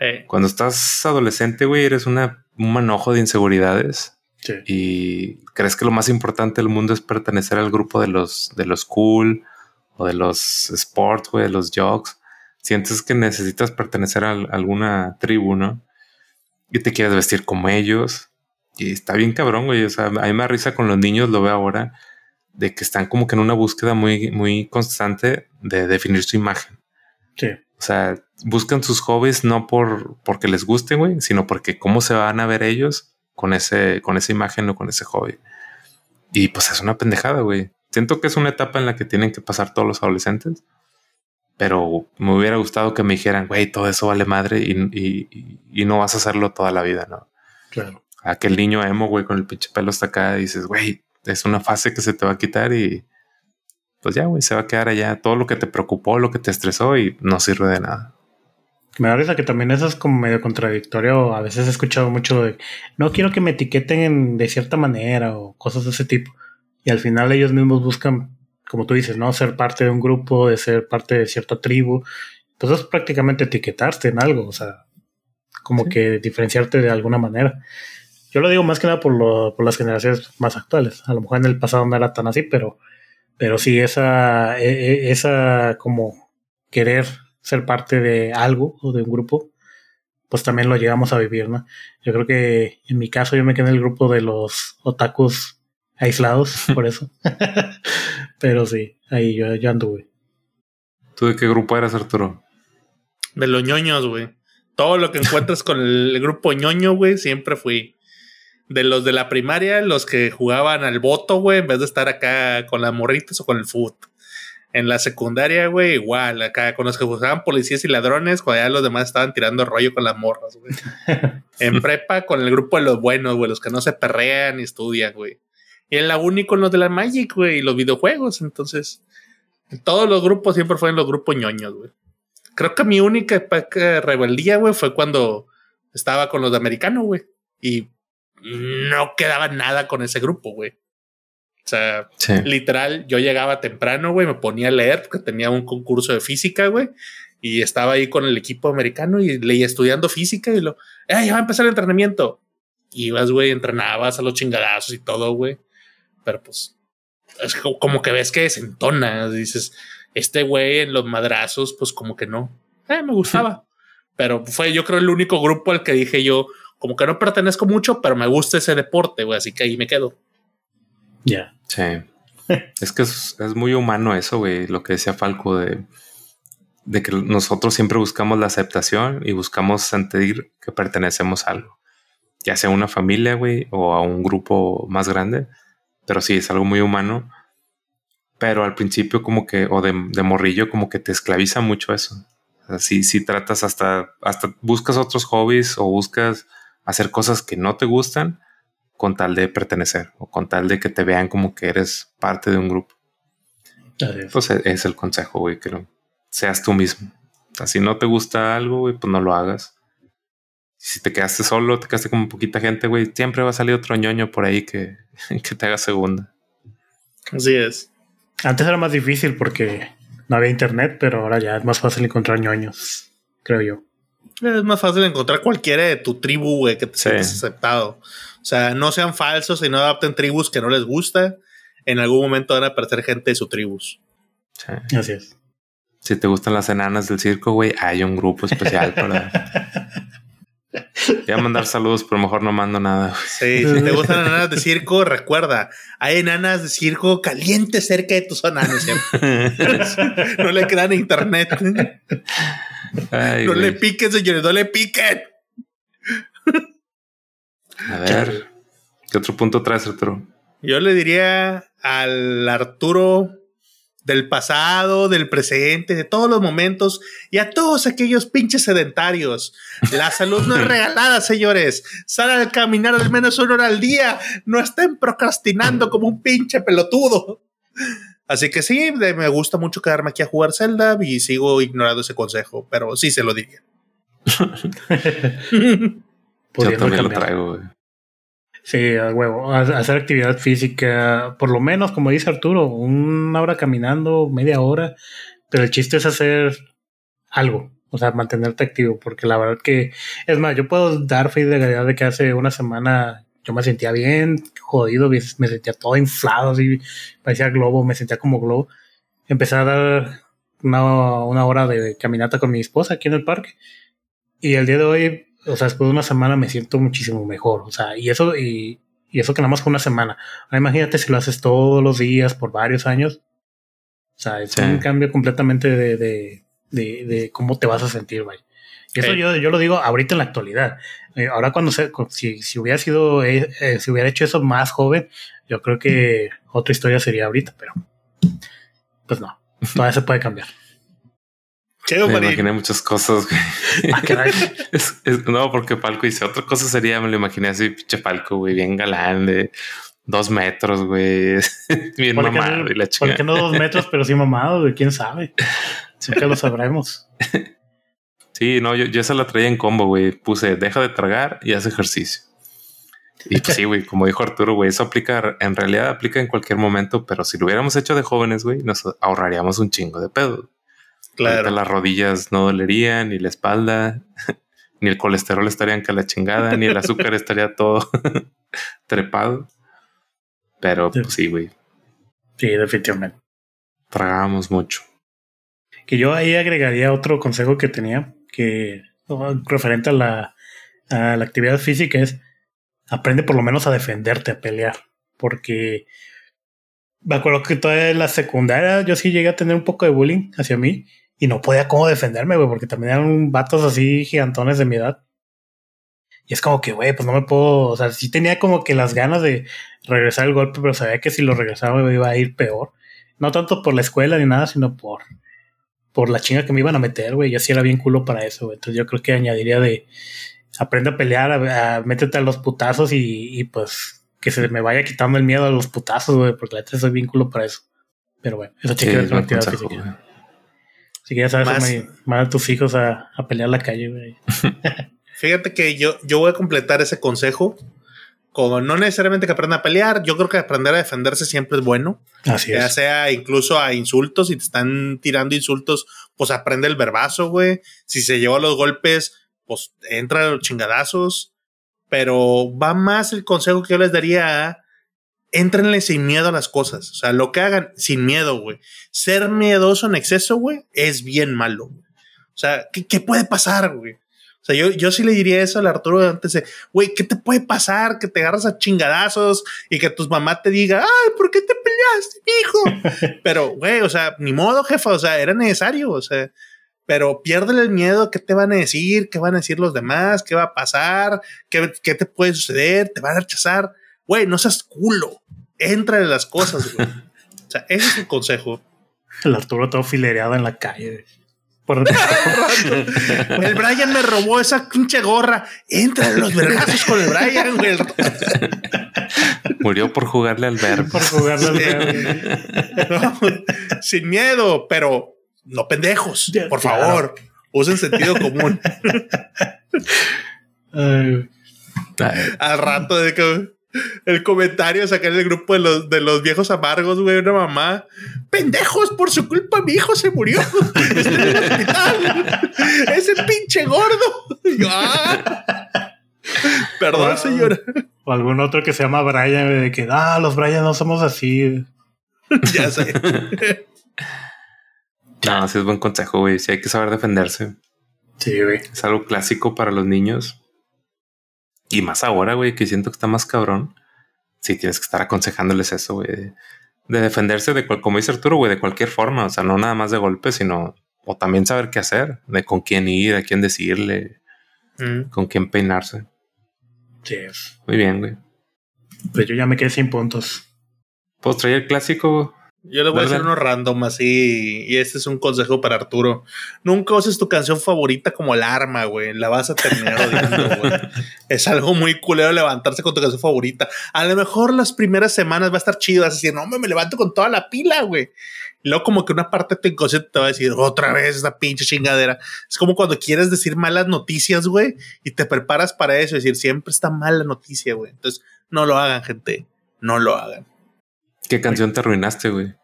Eh. Cuando estás adolescente, güey, eres una, un manojo de inseguridades. Sí. Y crees que lo más importante del mundo es pertenecer al grupo de los, de los cool o de los sports, güey, de los jogs sientes que necesitas pertenecer a, alguna tribu, ¿no? Y te quieres vestir como ellos. Y está bien cabrón, güey. O sea, a mí me da risa con los niños, lo veo ahora, de que están como que en una búsqueda muy, muy constante de definir su imagen. Sí. O sea, buscan sus hobbies no por porque les guste, güey, sino porque cómo se van a ver ellos con ese, con esa imagen o con ese hobby. Y pues es una pendejada, güey. Siento que es una etapa en la que tienen que pasar todos los adolescentes pero me hubiera gustado que me dijeran, güey, todo eso vale madre y, no vas a hacerlo toda la vida, ¿no? Claro. Aquel niño emo, güey, con el pinche pelo hasta acá, y dices, güey, es una fase que se te va a quitar y pues ya, güey, se va a quedar allá todo lo que te preocupó, lo que te estresó y no sirve de nada. Me da risa que también eso es como medio contradictorio. A veces he escuchado mucho de no quiero que me etiqueten de cierta manera o cosas de ese tipo. Y al final ellos mismos buscan, como tú dices, ¿no? Ser parte de un grupo, de ser parte de cierta tribu. Entonces es prácticamente etiquetarte en algo, o sea, como que diferenciarte de alguna manera. Yo lo digo más que nada por, lo, por las generaciones más actuales. A lo mejor en el pasado no era tan así, pero, pero sí, esa, e, e, esa como querer ser parte de algo o de un grupo, pues también lo llegamos a vivir, ¿no? Yo creo que en mi caso yo me quedé en el grupo de los otakus aislados, por eso. *laughs* Pero sí, ahí yo, yo anduve. ¿Tú de qué grupo eras, Arturo? De los ñoños, güey. Todo lo que encuentras con el grupo ñoño, güey, siempre fui. De los de la primaria, los que jugaban al voto, güey, en vez de estar acá con las morritas o con el foot. En la secundaria, güey, igual, acá con los que jugaban policías y ladrones, cuando ya los demás estaban tirando rollo con las morras, güey. *laughs* en prepa, con el grupo de los buenos, güey, los que no se perrean ni estudian, güey. Y en la único con los de la Magic, güey, y los videojuegos. Entonces, todos los grupos siempre fueron los grupos ñoños, güey. Creo que mi única rebeldía, güey, fue cuando estaba con los de americano, güey. Y no quedaba nada con ese grupo, güey. O sea, literal, yo llegaba temprano, güey, me ponía a leer porque tenía un concurso de física, güey, y estaba ahí con el equipo americano y leía estudiando física y lo, eh, ya va a empezar el entrenamiento. Ibas, güey, entrenabas a los chingadazos y todo, güey. Pero pues, es como que ves que desentona, dices, este güey en los madrazos, pues como que no. Eh, me gustaba. pero fue, yo creo, el único grupo al que dije yo, como que no pertenezco mucho, pero me gusta ese deporte, güey, así que ahí me quedo. Ya. Sí. *laughs* es que es, muy humano eso, güey, lo que decía Falco de, de que nosotros siempre buscamos la aceptación y buscamos sentir que pertenecemos a algo, ya sea a una familia, güey, o a un grupo más grande, pero sí, es algo muy humano. Pero al principio como que, o de, morrillo, como que te esclaviza mucho eso. Así, si tratas hasta, hasta buscas otros hobbies o buscas hacer cosas que no te gustan con tal de pertenecer o con tal de que te vean como que eres parte de un grupo. Pues e, es el consejo, güey, que seas tú mismo. si no te gusta algo, güey, pues no lo hagas. Si te quedaste solo, te quedaste con poquita gente, güey, siempre va a salir otro ñoño por ahí que, *laughs* que te haga segunda. Así es. Antes era más difícil porque no había internet, pero ahora ya es más fácil encontrar ñoños, creo yo. Es más fácil encontrar cualquiera de tu tribu, güey, que te sientes aceptado. O sea, no sean falsos y no adapten tribus que no les gusta. En algún momento van a aparecer gente de su tribus. Sí. Así es. Si te gustan las enanas del circo, güey, hay un grupo especial para. *laughs* Voy a mandar saludos, pero mejor no mando nada. Sí, si te gustan enanas de circo, recuerda, hay enanas de circo calientes cerca de tus enanas. *laughs* no le quedan internet. no le piquen, señores, no le piquen. A ver, ¿qué otro punto traes, Arturo? Yo le diría al Arturo del pasado, del presente, de todos los momentos y a todos aquellos pinches sedentarios. La salud no es *laughs* regalada, señores. Salen a caminar al menos una hora al día. No estén procrastinando como un pinche pelotudo. Así que sí, me gusta mucho quedarme aquí a jugar Zelda y sigo ignorando ese consejo, pero sí se lo diría. *laughs* *laughs* Yo también lo traigo, güey. Sí, a huevo. Hacer actividad física, por lo menos, como dice Arturo, una hora caminando, media hora. Pero el chiste es hacer algo, o sea, mantenerte activo, porque la verdad que, es más, yo puedo dar fe de realidad de que hace una semana yo me sentía bien, jodido, me sentía todo inflado, así, parecía globo, me sentía como globo. Empecé a dar una, una hora de caminata con mi esposa aquí en el parque. Y el día de hoy o sea, después de una semana me siento muchísimo mejor. O sea, y eso, y, y eso que nada más fue una semana. imagínate si lo haces todos los días por varios años. O sea, es un cambio completamente de, de, de, cómo te vas a sentir, güey. Y eso yo, yo lo digo ahorita en la actualidad. Eh, ahora cuando se, si, si hubiera sido, eh, eh, si hubiera hecho eso más joven, yo creo que otra historia sería ahorita, pero pues no, todavía se puede cambiar me imaginé muchas cosas, güey. Ah, *laughs* no, porque Falco dice otra cosa sería, me lo imaginé así, pinche Falco, güey, bien galán de dos metros, güey. *laughs* bien mamado y la chica. ¿Por qué no dos metros, pero sí mamado, güey? ¿Quién sabe? *laughs* Nunca lo sabremos. Sí, no, yo, yo esa la traía en combo, güey. Puse deja de tragar y haz ejercicio. Y pues sí, güey, como dijo Arturo, güey, eso aplica, en realidad aplica en cualquier momento, pero si lo hubiéramos hecho de jóvenes, güey, nos ahorraríamos un chingo de pedo. Claro. las rodillas no dolerían, ni la espalda, *laughs* ni el colesterol estaría en que la chingada, ni el azúcar estaría todo *laughs* trepado. Pero pues sí, güey. Sí, definitivamente. Tragábamos mucho. Que yo ahí agregaría otro consejo que tenía, que referente a la, a la actividad física es aprende por lo menos a defenderte, a pelear. Porque me acuerdo que todavía en la secundaria yo sí llegué a tener un poco de bullying hacia mí y no podía cómo defenderme, güey, porque también eran vatos así gigantones de mi edad. Y es como que, güey, pues no me puedo, o sea, sí tenía como que las ganas de regresar el golpe, pero sabía que si lo regresaba me iba a ir peor. No tanto por la escuela ni nada, sino por, por la chinga que me iban a meter, güey. Yo sí era bien culo para eso, güey. Entonces yo creo que añadiría de aprende a pelear, a, métete a los putazos y, pues que se me vaya quitando el miedo a los putazos, güey, porque la neta soy bien culo para eso. Pero bueno, eso tiene que ver con actividad física. Si quieres saber, manda a tus hijos a, a pelear la calle, güey. *laughs* Fíjate que yo, yo voy a completar ese consejo con no necesariamente que aprenda a pelear, yo creo que aprender a defenderse siempre es bueno. Así ya sea incluso a insultos, si te están tirando insultos, pues aprende el verbazo, güey. Si se lleva los golpes, pues entra a los chingadazos. Pero va más el consejo que yo les daría a entrenle sin miedo a las cosas. O sea, lo que hagan sin miedo, güey. Ser miedoso en exceso, güey, es bien malo. O sea, ¿qué, qué puede pasar, güey? O sea, yo, yo sí le diría eso al Arturo antes de, güey, ¿qué te puede pasar? Que te agarras a chingadazos y que tu mamá te diga, ay, ¿por qué te peleaste, hijo? *laughs* pero, güey, o sea, ni modo, jefa, o sea, era necesario, o sea, pero piérdele el miedo, ¿qué te van a decir? ¿Qué van a decir los demás? ¿Qué va a pasar? ¿Qué, qué te puede suceder? ¿Te van a rechazar? Güey, no seas culo. Entra en las cosas, güey. o sea, ese es el consejo. El Arturo todo filereado en la calle. Por el *laughs* Brian me robó esa pinche gorra. Entra en los vergazos con el Brian, güey. Murió por jugarle al verbo. Por jugarle al verbo. sin miedo, pero no pendejos. por favor, usen sentido *laughs* común. Al rato de que el comentario sacar el grupo de los, de los viejos amargos, güey, una mamá. Pendejos, por su culpa mi hijo se murió. *laughs* Está en el hospital. Ese pinche gordo. Ah". Perdón, señora. O algún otro que se llama Brian, de que, ah, los Brian no somos así. *laughs* ya sé. No, sí es buen consejo, güey. Sí hay que saber defenderse. Sí, güey. Es algo clásico para los niños. Y más ahora, güey, que siento que está más cabrón. Sí, tienes que estar aconsejándoles eso, güey. De defenderse de cual, como dice Arturo, güey, de cualquier forma. O sea, no nada más de golpe, sino o también saber qué hacer, de con quién ir, a quién decirle, mm. con quién peinarse. Sí. Muy bien, güey. Pues yo ya me quedé sin puntos. ¿Puedo traer el clásico? Yo le voy a hacer uno random así. Y este es un consejo para Arturo. Nunca uses tu canción favorita como el arma, güey. La vas a terminar odiando, *laughs* güey. Es algo muy culero levantarse con tu canción favorita. A lo mejor las primeras semanas va a estar chido. Vas a decir, no, me, me levanto con toda la pila, güey. Luego, como que una parte de tu inconsciente te va a decir otra vez esa pinche chingadera. Es como cuando quieres decir malas noticias, güey, y te preparas para eso. Es decir, siempre está mala noticia, güey. Entonces, no lo hagan, gente. No lo hagan. ¿Qué canción te arruinaste, güey?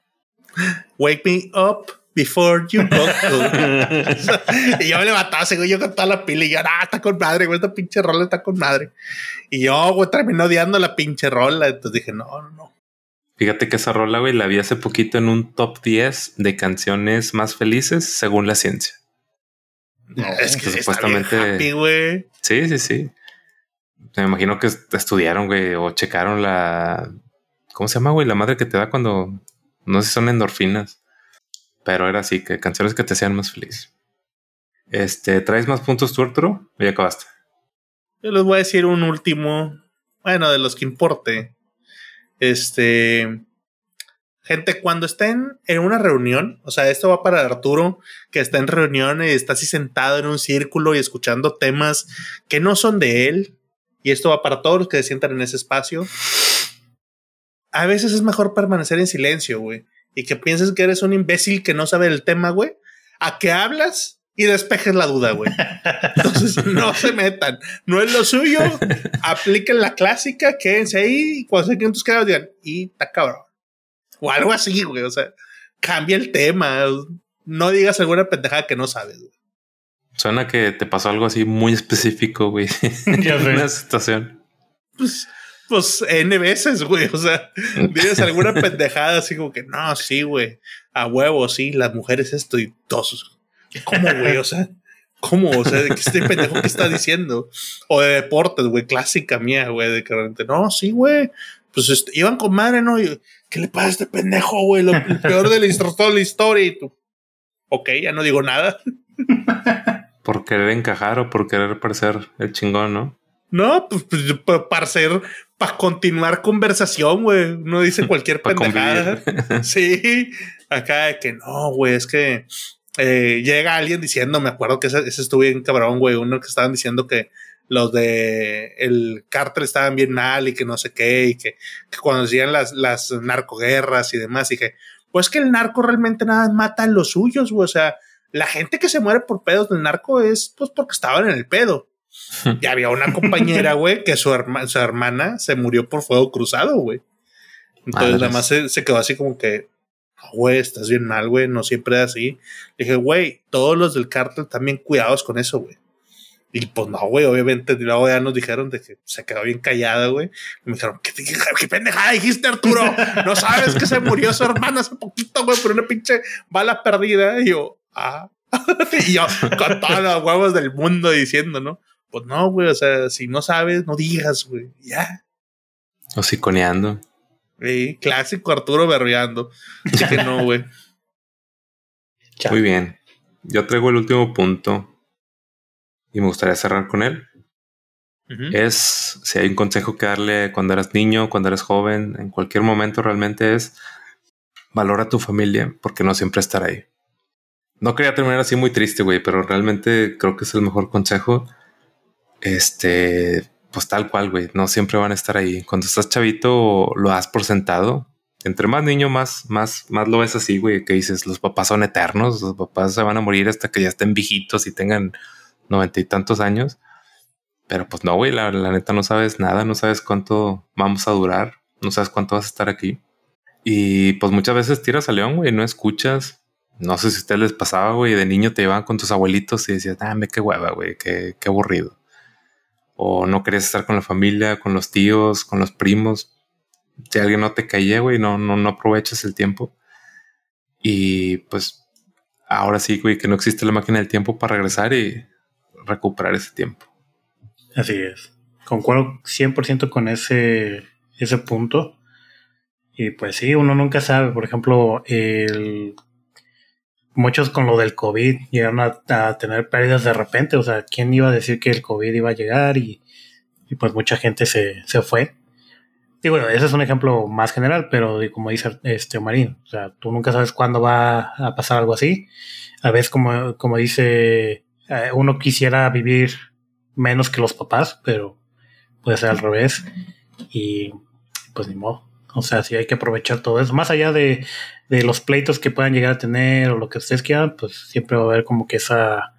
Wake me up before you go. *laughs* y yo me levantaba, güey, yo con toda la pila y yo, ah, está con madre, güey, esta pinche rola está con madre. Y yo, güey, terminé odiando la pinche rola. Entonces dije, no, no, no. Fíjate que esa rola, güey, la vi hace poquito en un top 10 de canciones más felices según la ciencia. es que supuestamente. Happy, güey. Sí, sí, sí. Me imagino que estudiaron, güey, o checaron la ¿Cómo se llama, güey? La madre que te da cuando. No sé si son endorfinas. Pero era así, que canciones que te hacían más feliz. Este, ¿traes más puntos tú, Arturo? ¿O ya acabaste? Yo les voy a decir un último. Bueno, de los que importe. Este. Gente, cuando estén en una reunión, o sea, esto va para Arturo, que está en reunión y está así sentado en un círculo y escuchando temas que no son de él. Y esto va para todos los que se sientan en ese espacio a veces es mejor permanecer en silencio, güey. Y que pienses que eres un imbécil que no sabe el tema, güey. A que hablas y despejen la duda, güey. *laughs* Entonces, no se metan. No es lo suyo. Apliquen la clásica, quédense ahí y cuando se queden tus caras digan, y está cabrón. O algo así, güey. O sea, cambia el tema. No digas alguna pendejada que no sabes, güey. Suena que te pasó algo así muy específico, güey. *laughs* *laughs* En una situación. Pues, pues N veces, güey. O sea, *laughs* dices alguna pendejada así como que no, sí, güey. A huevo, sí, las mujeres esto y todos. ¿Cómo, güey? O sea, ¿cómo? O sea, de que este pendejo que está diciendo. O de deportes, güey, clásica mía, güey, de que realmente, no, sí, güey. Pues este, iban con madre, ¿no? ¿Qué le pasa a este pendejo, güey? Lo peor de la, de la historia y tú. Ok, ya no digo nada. *laughs* por querer encajar o por querer parecer el chingón, ¿no? No, pues, pues para ser, para continuar conversación, güey. No dice *laughs* cualquier pendejada. *laughs* sí, acá de que no, güey, es que eh, llega alguien diciendo, me acuerdo que ese, ese estuvo bien cabrón, güey, uno que estaban diciendo que los de el cártel estaban bien mal y que no sé qué, y que, que cuando decían las, las narcoguerras y demás, y que, pues que el narco realmente nada mata a los suyos, güey, o sea, la gente que se muere por pedos del narco es pues porque estaban en el pedo. Y había una compañera, *laughs* güey, que su, su, hermana se murió por fuego cruzado, güey. Entonces, nada más se, quedó así como que, güey, estás bien mal, güey, no siempre es así. Le dije, güey, todos los del cártel también cuidados con eso, güey. Y pues no, güey, obviamente, luego ya nos dijeron de que se quedó bien callada, güey. Me dijeron, ¿Qué, ¿qué, qué, pendejada dijiste, Arturo? No sabes que se murió su hermana hace poquito, güey, por una pinche bala perdida. Y yo, ah. *laughs* y yo con todos los huevos del mundo diciendo, ¿no? Pues no, güey, o sea, si no sabes, no digas, güey, ya. O siconeando. Sí, clásico Arturo berreando. Así que no, güey. *laughs* Muy bien. Yo traigo el último punto y me gustaría cerrar con él. Es si hay un consejo que darle cuando eras niño, cuando eres joven, en cualquier momento realmente es valora a tu familia porque no siempre estar ahí. No quería terminar así muy triste, güey, pero realmente creo que es el mejor consejo. Este, pues tal cual, güey, no siempre van a estar ahí. Cuando estás chavito, lo das por sentado. Entre más niño, más, más, más lo ves así, güey, que dices, los papás son eternos, los papás se van a morir hasta que ya estén viejitos y tengan noventa y tantos años. Pero pues no, güey, la, la, neta no sabes nada, no sabes cuánto vamos a durar, no sabes cuánto vas a estar aquí. Y pues muchas veces tiras a león, güey, no escuchas, no sé si a ustedes les pasaba, güey, de niño te iban con tus abuelitos y decías, dame qué hueva, güey, qué, qué aburrido. O no querías estar con la familia, con los tíos, con los primos. Si alguien no te caía, güey, no, no, no aprovechas el tiempo. Y pues ahora sí, güey, que no existe la máquina del tiempo para regresar y recuperar ese tiempo. Así es. Concuerdo 100% con ese, ese punto. Y pues sí, uno nunca sabe. Por ejemplo, el muchos con lo del COVID llegaron a, tener pérdidas de repente. O sea, ¿quién iba a decir que el COVID iba a llegar? Y, pues mucha gente se, se fue. Y bueno, ese es un ejemplo más general, pero como dice este Marín, o sea, tú nunca sabes cuándo va a pasar algo así. A veces, como, como dice, eh, uno quisiera vivir menos que los papás, pero puede ser al revés. Y pues ni modo. O sea, sí hay que aprovechar todo eso. Más allá de, los pleitos que puedan llegar a tener o lo que ustedes quieran, pues siempre va a haber como que esa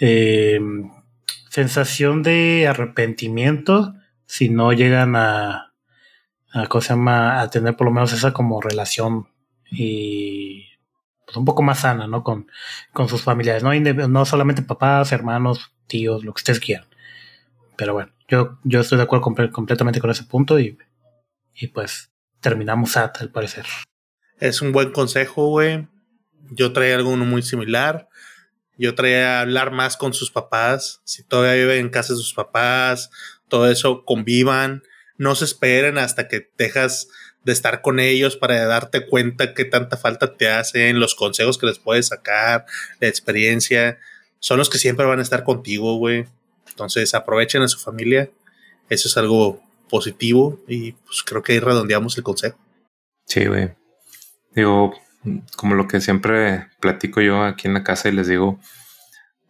em, sensación de arrepentimiento si no llegan a, a, ¿cómo se llama? a tener por lo menos esa como relación y pues un poco más sana, ¿no? Con, con sus familiares, ¿no? no solamente papás, hermanos, tíos, lo que ustedes quieran. Pero bueno, yo, yo estoy de acuerdo completamente con ese punto y, y pues terminamos at, al parecer. Es un buen consejo, güey. Yo traía algo muy similar. Yo traía hablar más con sus papás. Si todavía viven en casa de sus papás, todo eso, convivan. No se esperen hasta que dejas de estar con ellos para darte cuenta qué tanta falta te hacen, los consejos que les puedes sacar, la experiencia. Son los que siempre van a estar contigo, güey. Entonces aprovechen a su familia. Eso es algo positivo y pues creo que ahí redondeamos el consejo. Sí, güey. Digo, como lo que siempre platico yo aquí en la casa y les digo,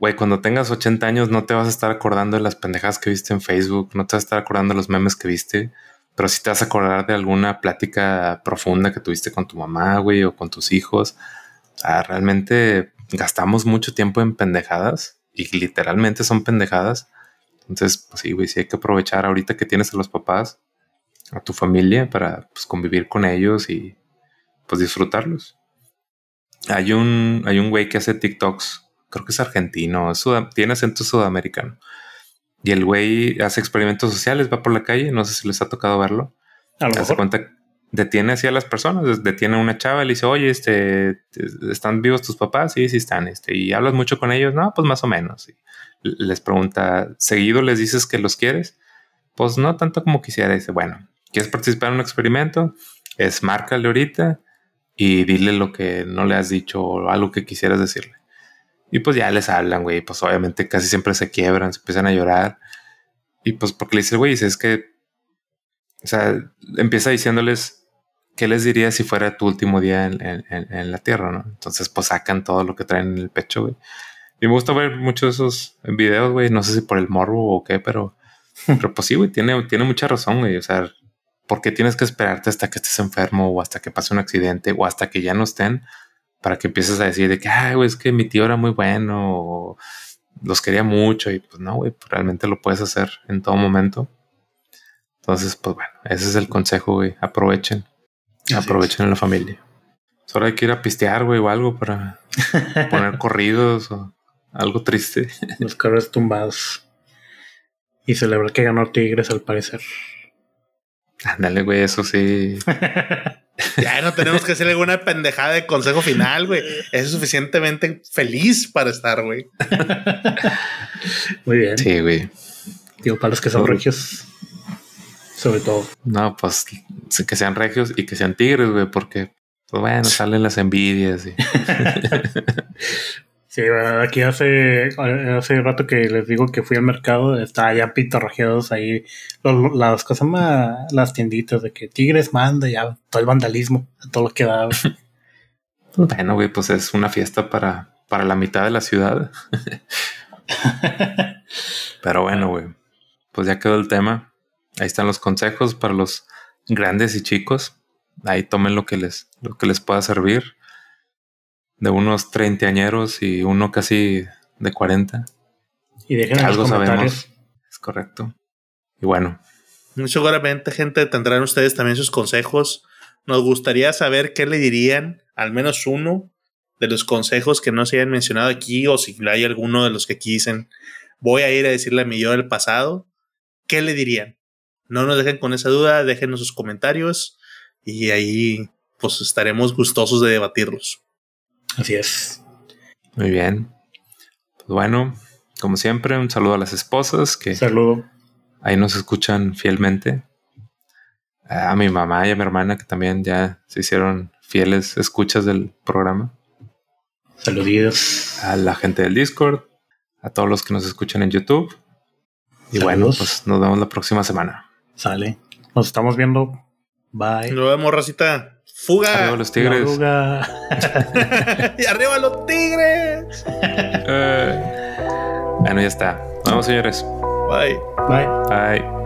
güey, cuando tengas 80 años no te vas a estar acordando de las pendejas que viste en Facebook, no te vas a estar acordando de los memes que viste, pero sí te vas a acordar de alguna plática profunda que tuviste con tu mamá, güey, o con tus hijos. O sea, realmente gastamos mucho tiempo en pendejadas y literalmente son pendejadas. Entonces, pues sí, güey, sí hay que aprovechar ahorita que tienes a los papás, a tu familia, para pues, convivir con ellos y pues disfrutarlos. Hay un, hay un güey que hace TikToks, creo que es argentino, tiene acento sudamericano. Y el güey hace experimentos sociales, va por la calle, no sé si les ha tocado verlo. A lo Hace cuenta, detiene así a las personas, detiene a una chava y le dice, oye, este, ¿están vivos tus papás? Sí, sí están, este, y hablas mucho con ellos, no, pues más o menos. Les pregunta, ¿seguido les dices que los quieres? Pues no tanto como quisiera. Dice, bueno, ¿quieres participar en un experimento? Es márcale ahorita y dile lo que no le has dicho o algo que quisieras decirle. Y pues ya les hablan, güey. Pues obviamente casi siempre se quiebran, se empiezan a llorar. Y pues porque le dice, güey, es que, o sea, empieza diciéndoles qué les diría si fuera tu último día en, la tierra, ¿no? Entonces, pues sacan todo lo que traen en el pecho, güey. Y me gusta ver muchos de esos videos, güey. No sé si por el morbo o qué, pero, *laughs* pero pues sí, güey, tiene, tiene mucha razón, güey. O sea, ¿por qué tienes que esperarte hasta que estés enfermo o hasta que pase un accidente o hasta que ya no estén para que empieces a decir de que, ay, güey, es que mi tío era muy bueno, o los quería mucho, y pues no, güey, realmente lo puedes hacer en todo momento. Entonces, pues bueno, ese es el consejo, güey, aprovechen, aprovechen en la familia. Solo hay que ir a pistear, güey, o algo para *laughs* poner corridos o algo triste. *laughs* Los carros tumbados. Y celebrar que ganó Tigres, al parecer. Ándale, güey, eso sí. *laughs* Ya no tenemos que hacer alguna pendejada de consejo final, güey. Es suficientemente feliz para estar, güey. *laughs* Muy bien. Sí, güey. Digo, para los que son regios. Sobre todo. No, pues que sean regios y que sean tigres, güey, porque, pues bueno, salen las envidias. Y... Sí, aquí hace, hace rato que les digo que fui al mercado, está ya pitorrajeados ahí las cosas más, las tienditas de que Tigres manda ya todo el vandalismo, todo lo que da. *laughs* bueno, güey, pues es una fiesta para, para la mitad de la ciudad. *laughs* Pero bueno, güey, pues ya quedó el tema. Ahí están los consejos para los grandes y chicos. Ahí tomen lo que les, lo que les pueda servir de unos treintañeros y uno casi de 40. Y dejen algo sabemos. Es correcto. Y bueno. Muy seguramente, gente, tendrán ustedes también sus consejos. Nos gustaría saber qué le dirían, al menos uno de los consejos que no se hayan mencionado aquí, o si hay alguno de los que quisen, voy a ir a decirle a mi yo del pasado, ¿qué le dirían? No nos dejen con esa duda, déjenos sus comentarios y ahí pues estaremos gustosos de debatirlos. Así es. Muy bien. Pues bueno, como siempre, un saludo a las esposas que saludo. ahí nos escuchan fielmente. A mi mamá y a mi hermana que también ya se hicieron fieles escuchas del programa. Saluditos. A la gente del Discord, a todos los que nos escuchan en YouTube. Y bueno, pues nos vemos la próxima semana. Sale. Nos estamos viendo. Bye. Nos vemos, racita. Fuga. Arriba los tigres. *laughs* y arriba los tigres. Eh, bueno, ya está. Vamos, señores. Bye. Bye. Bye.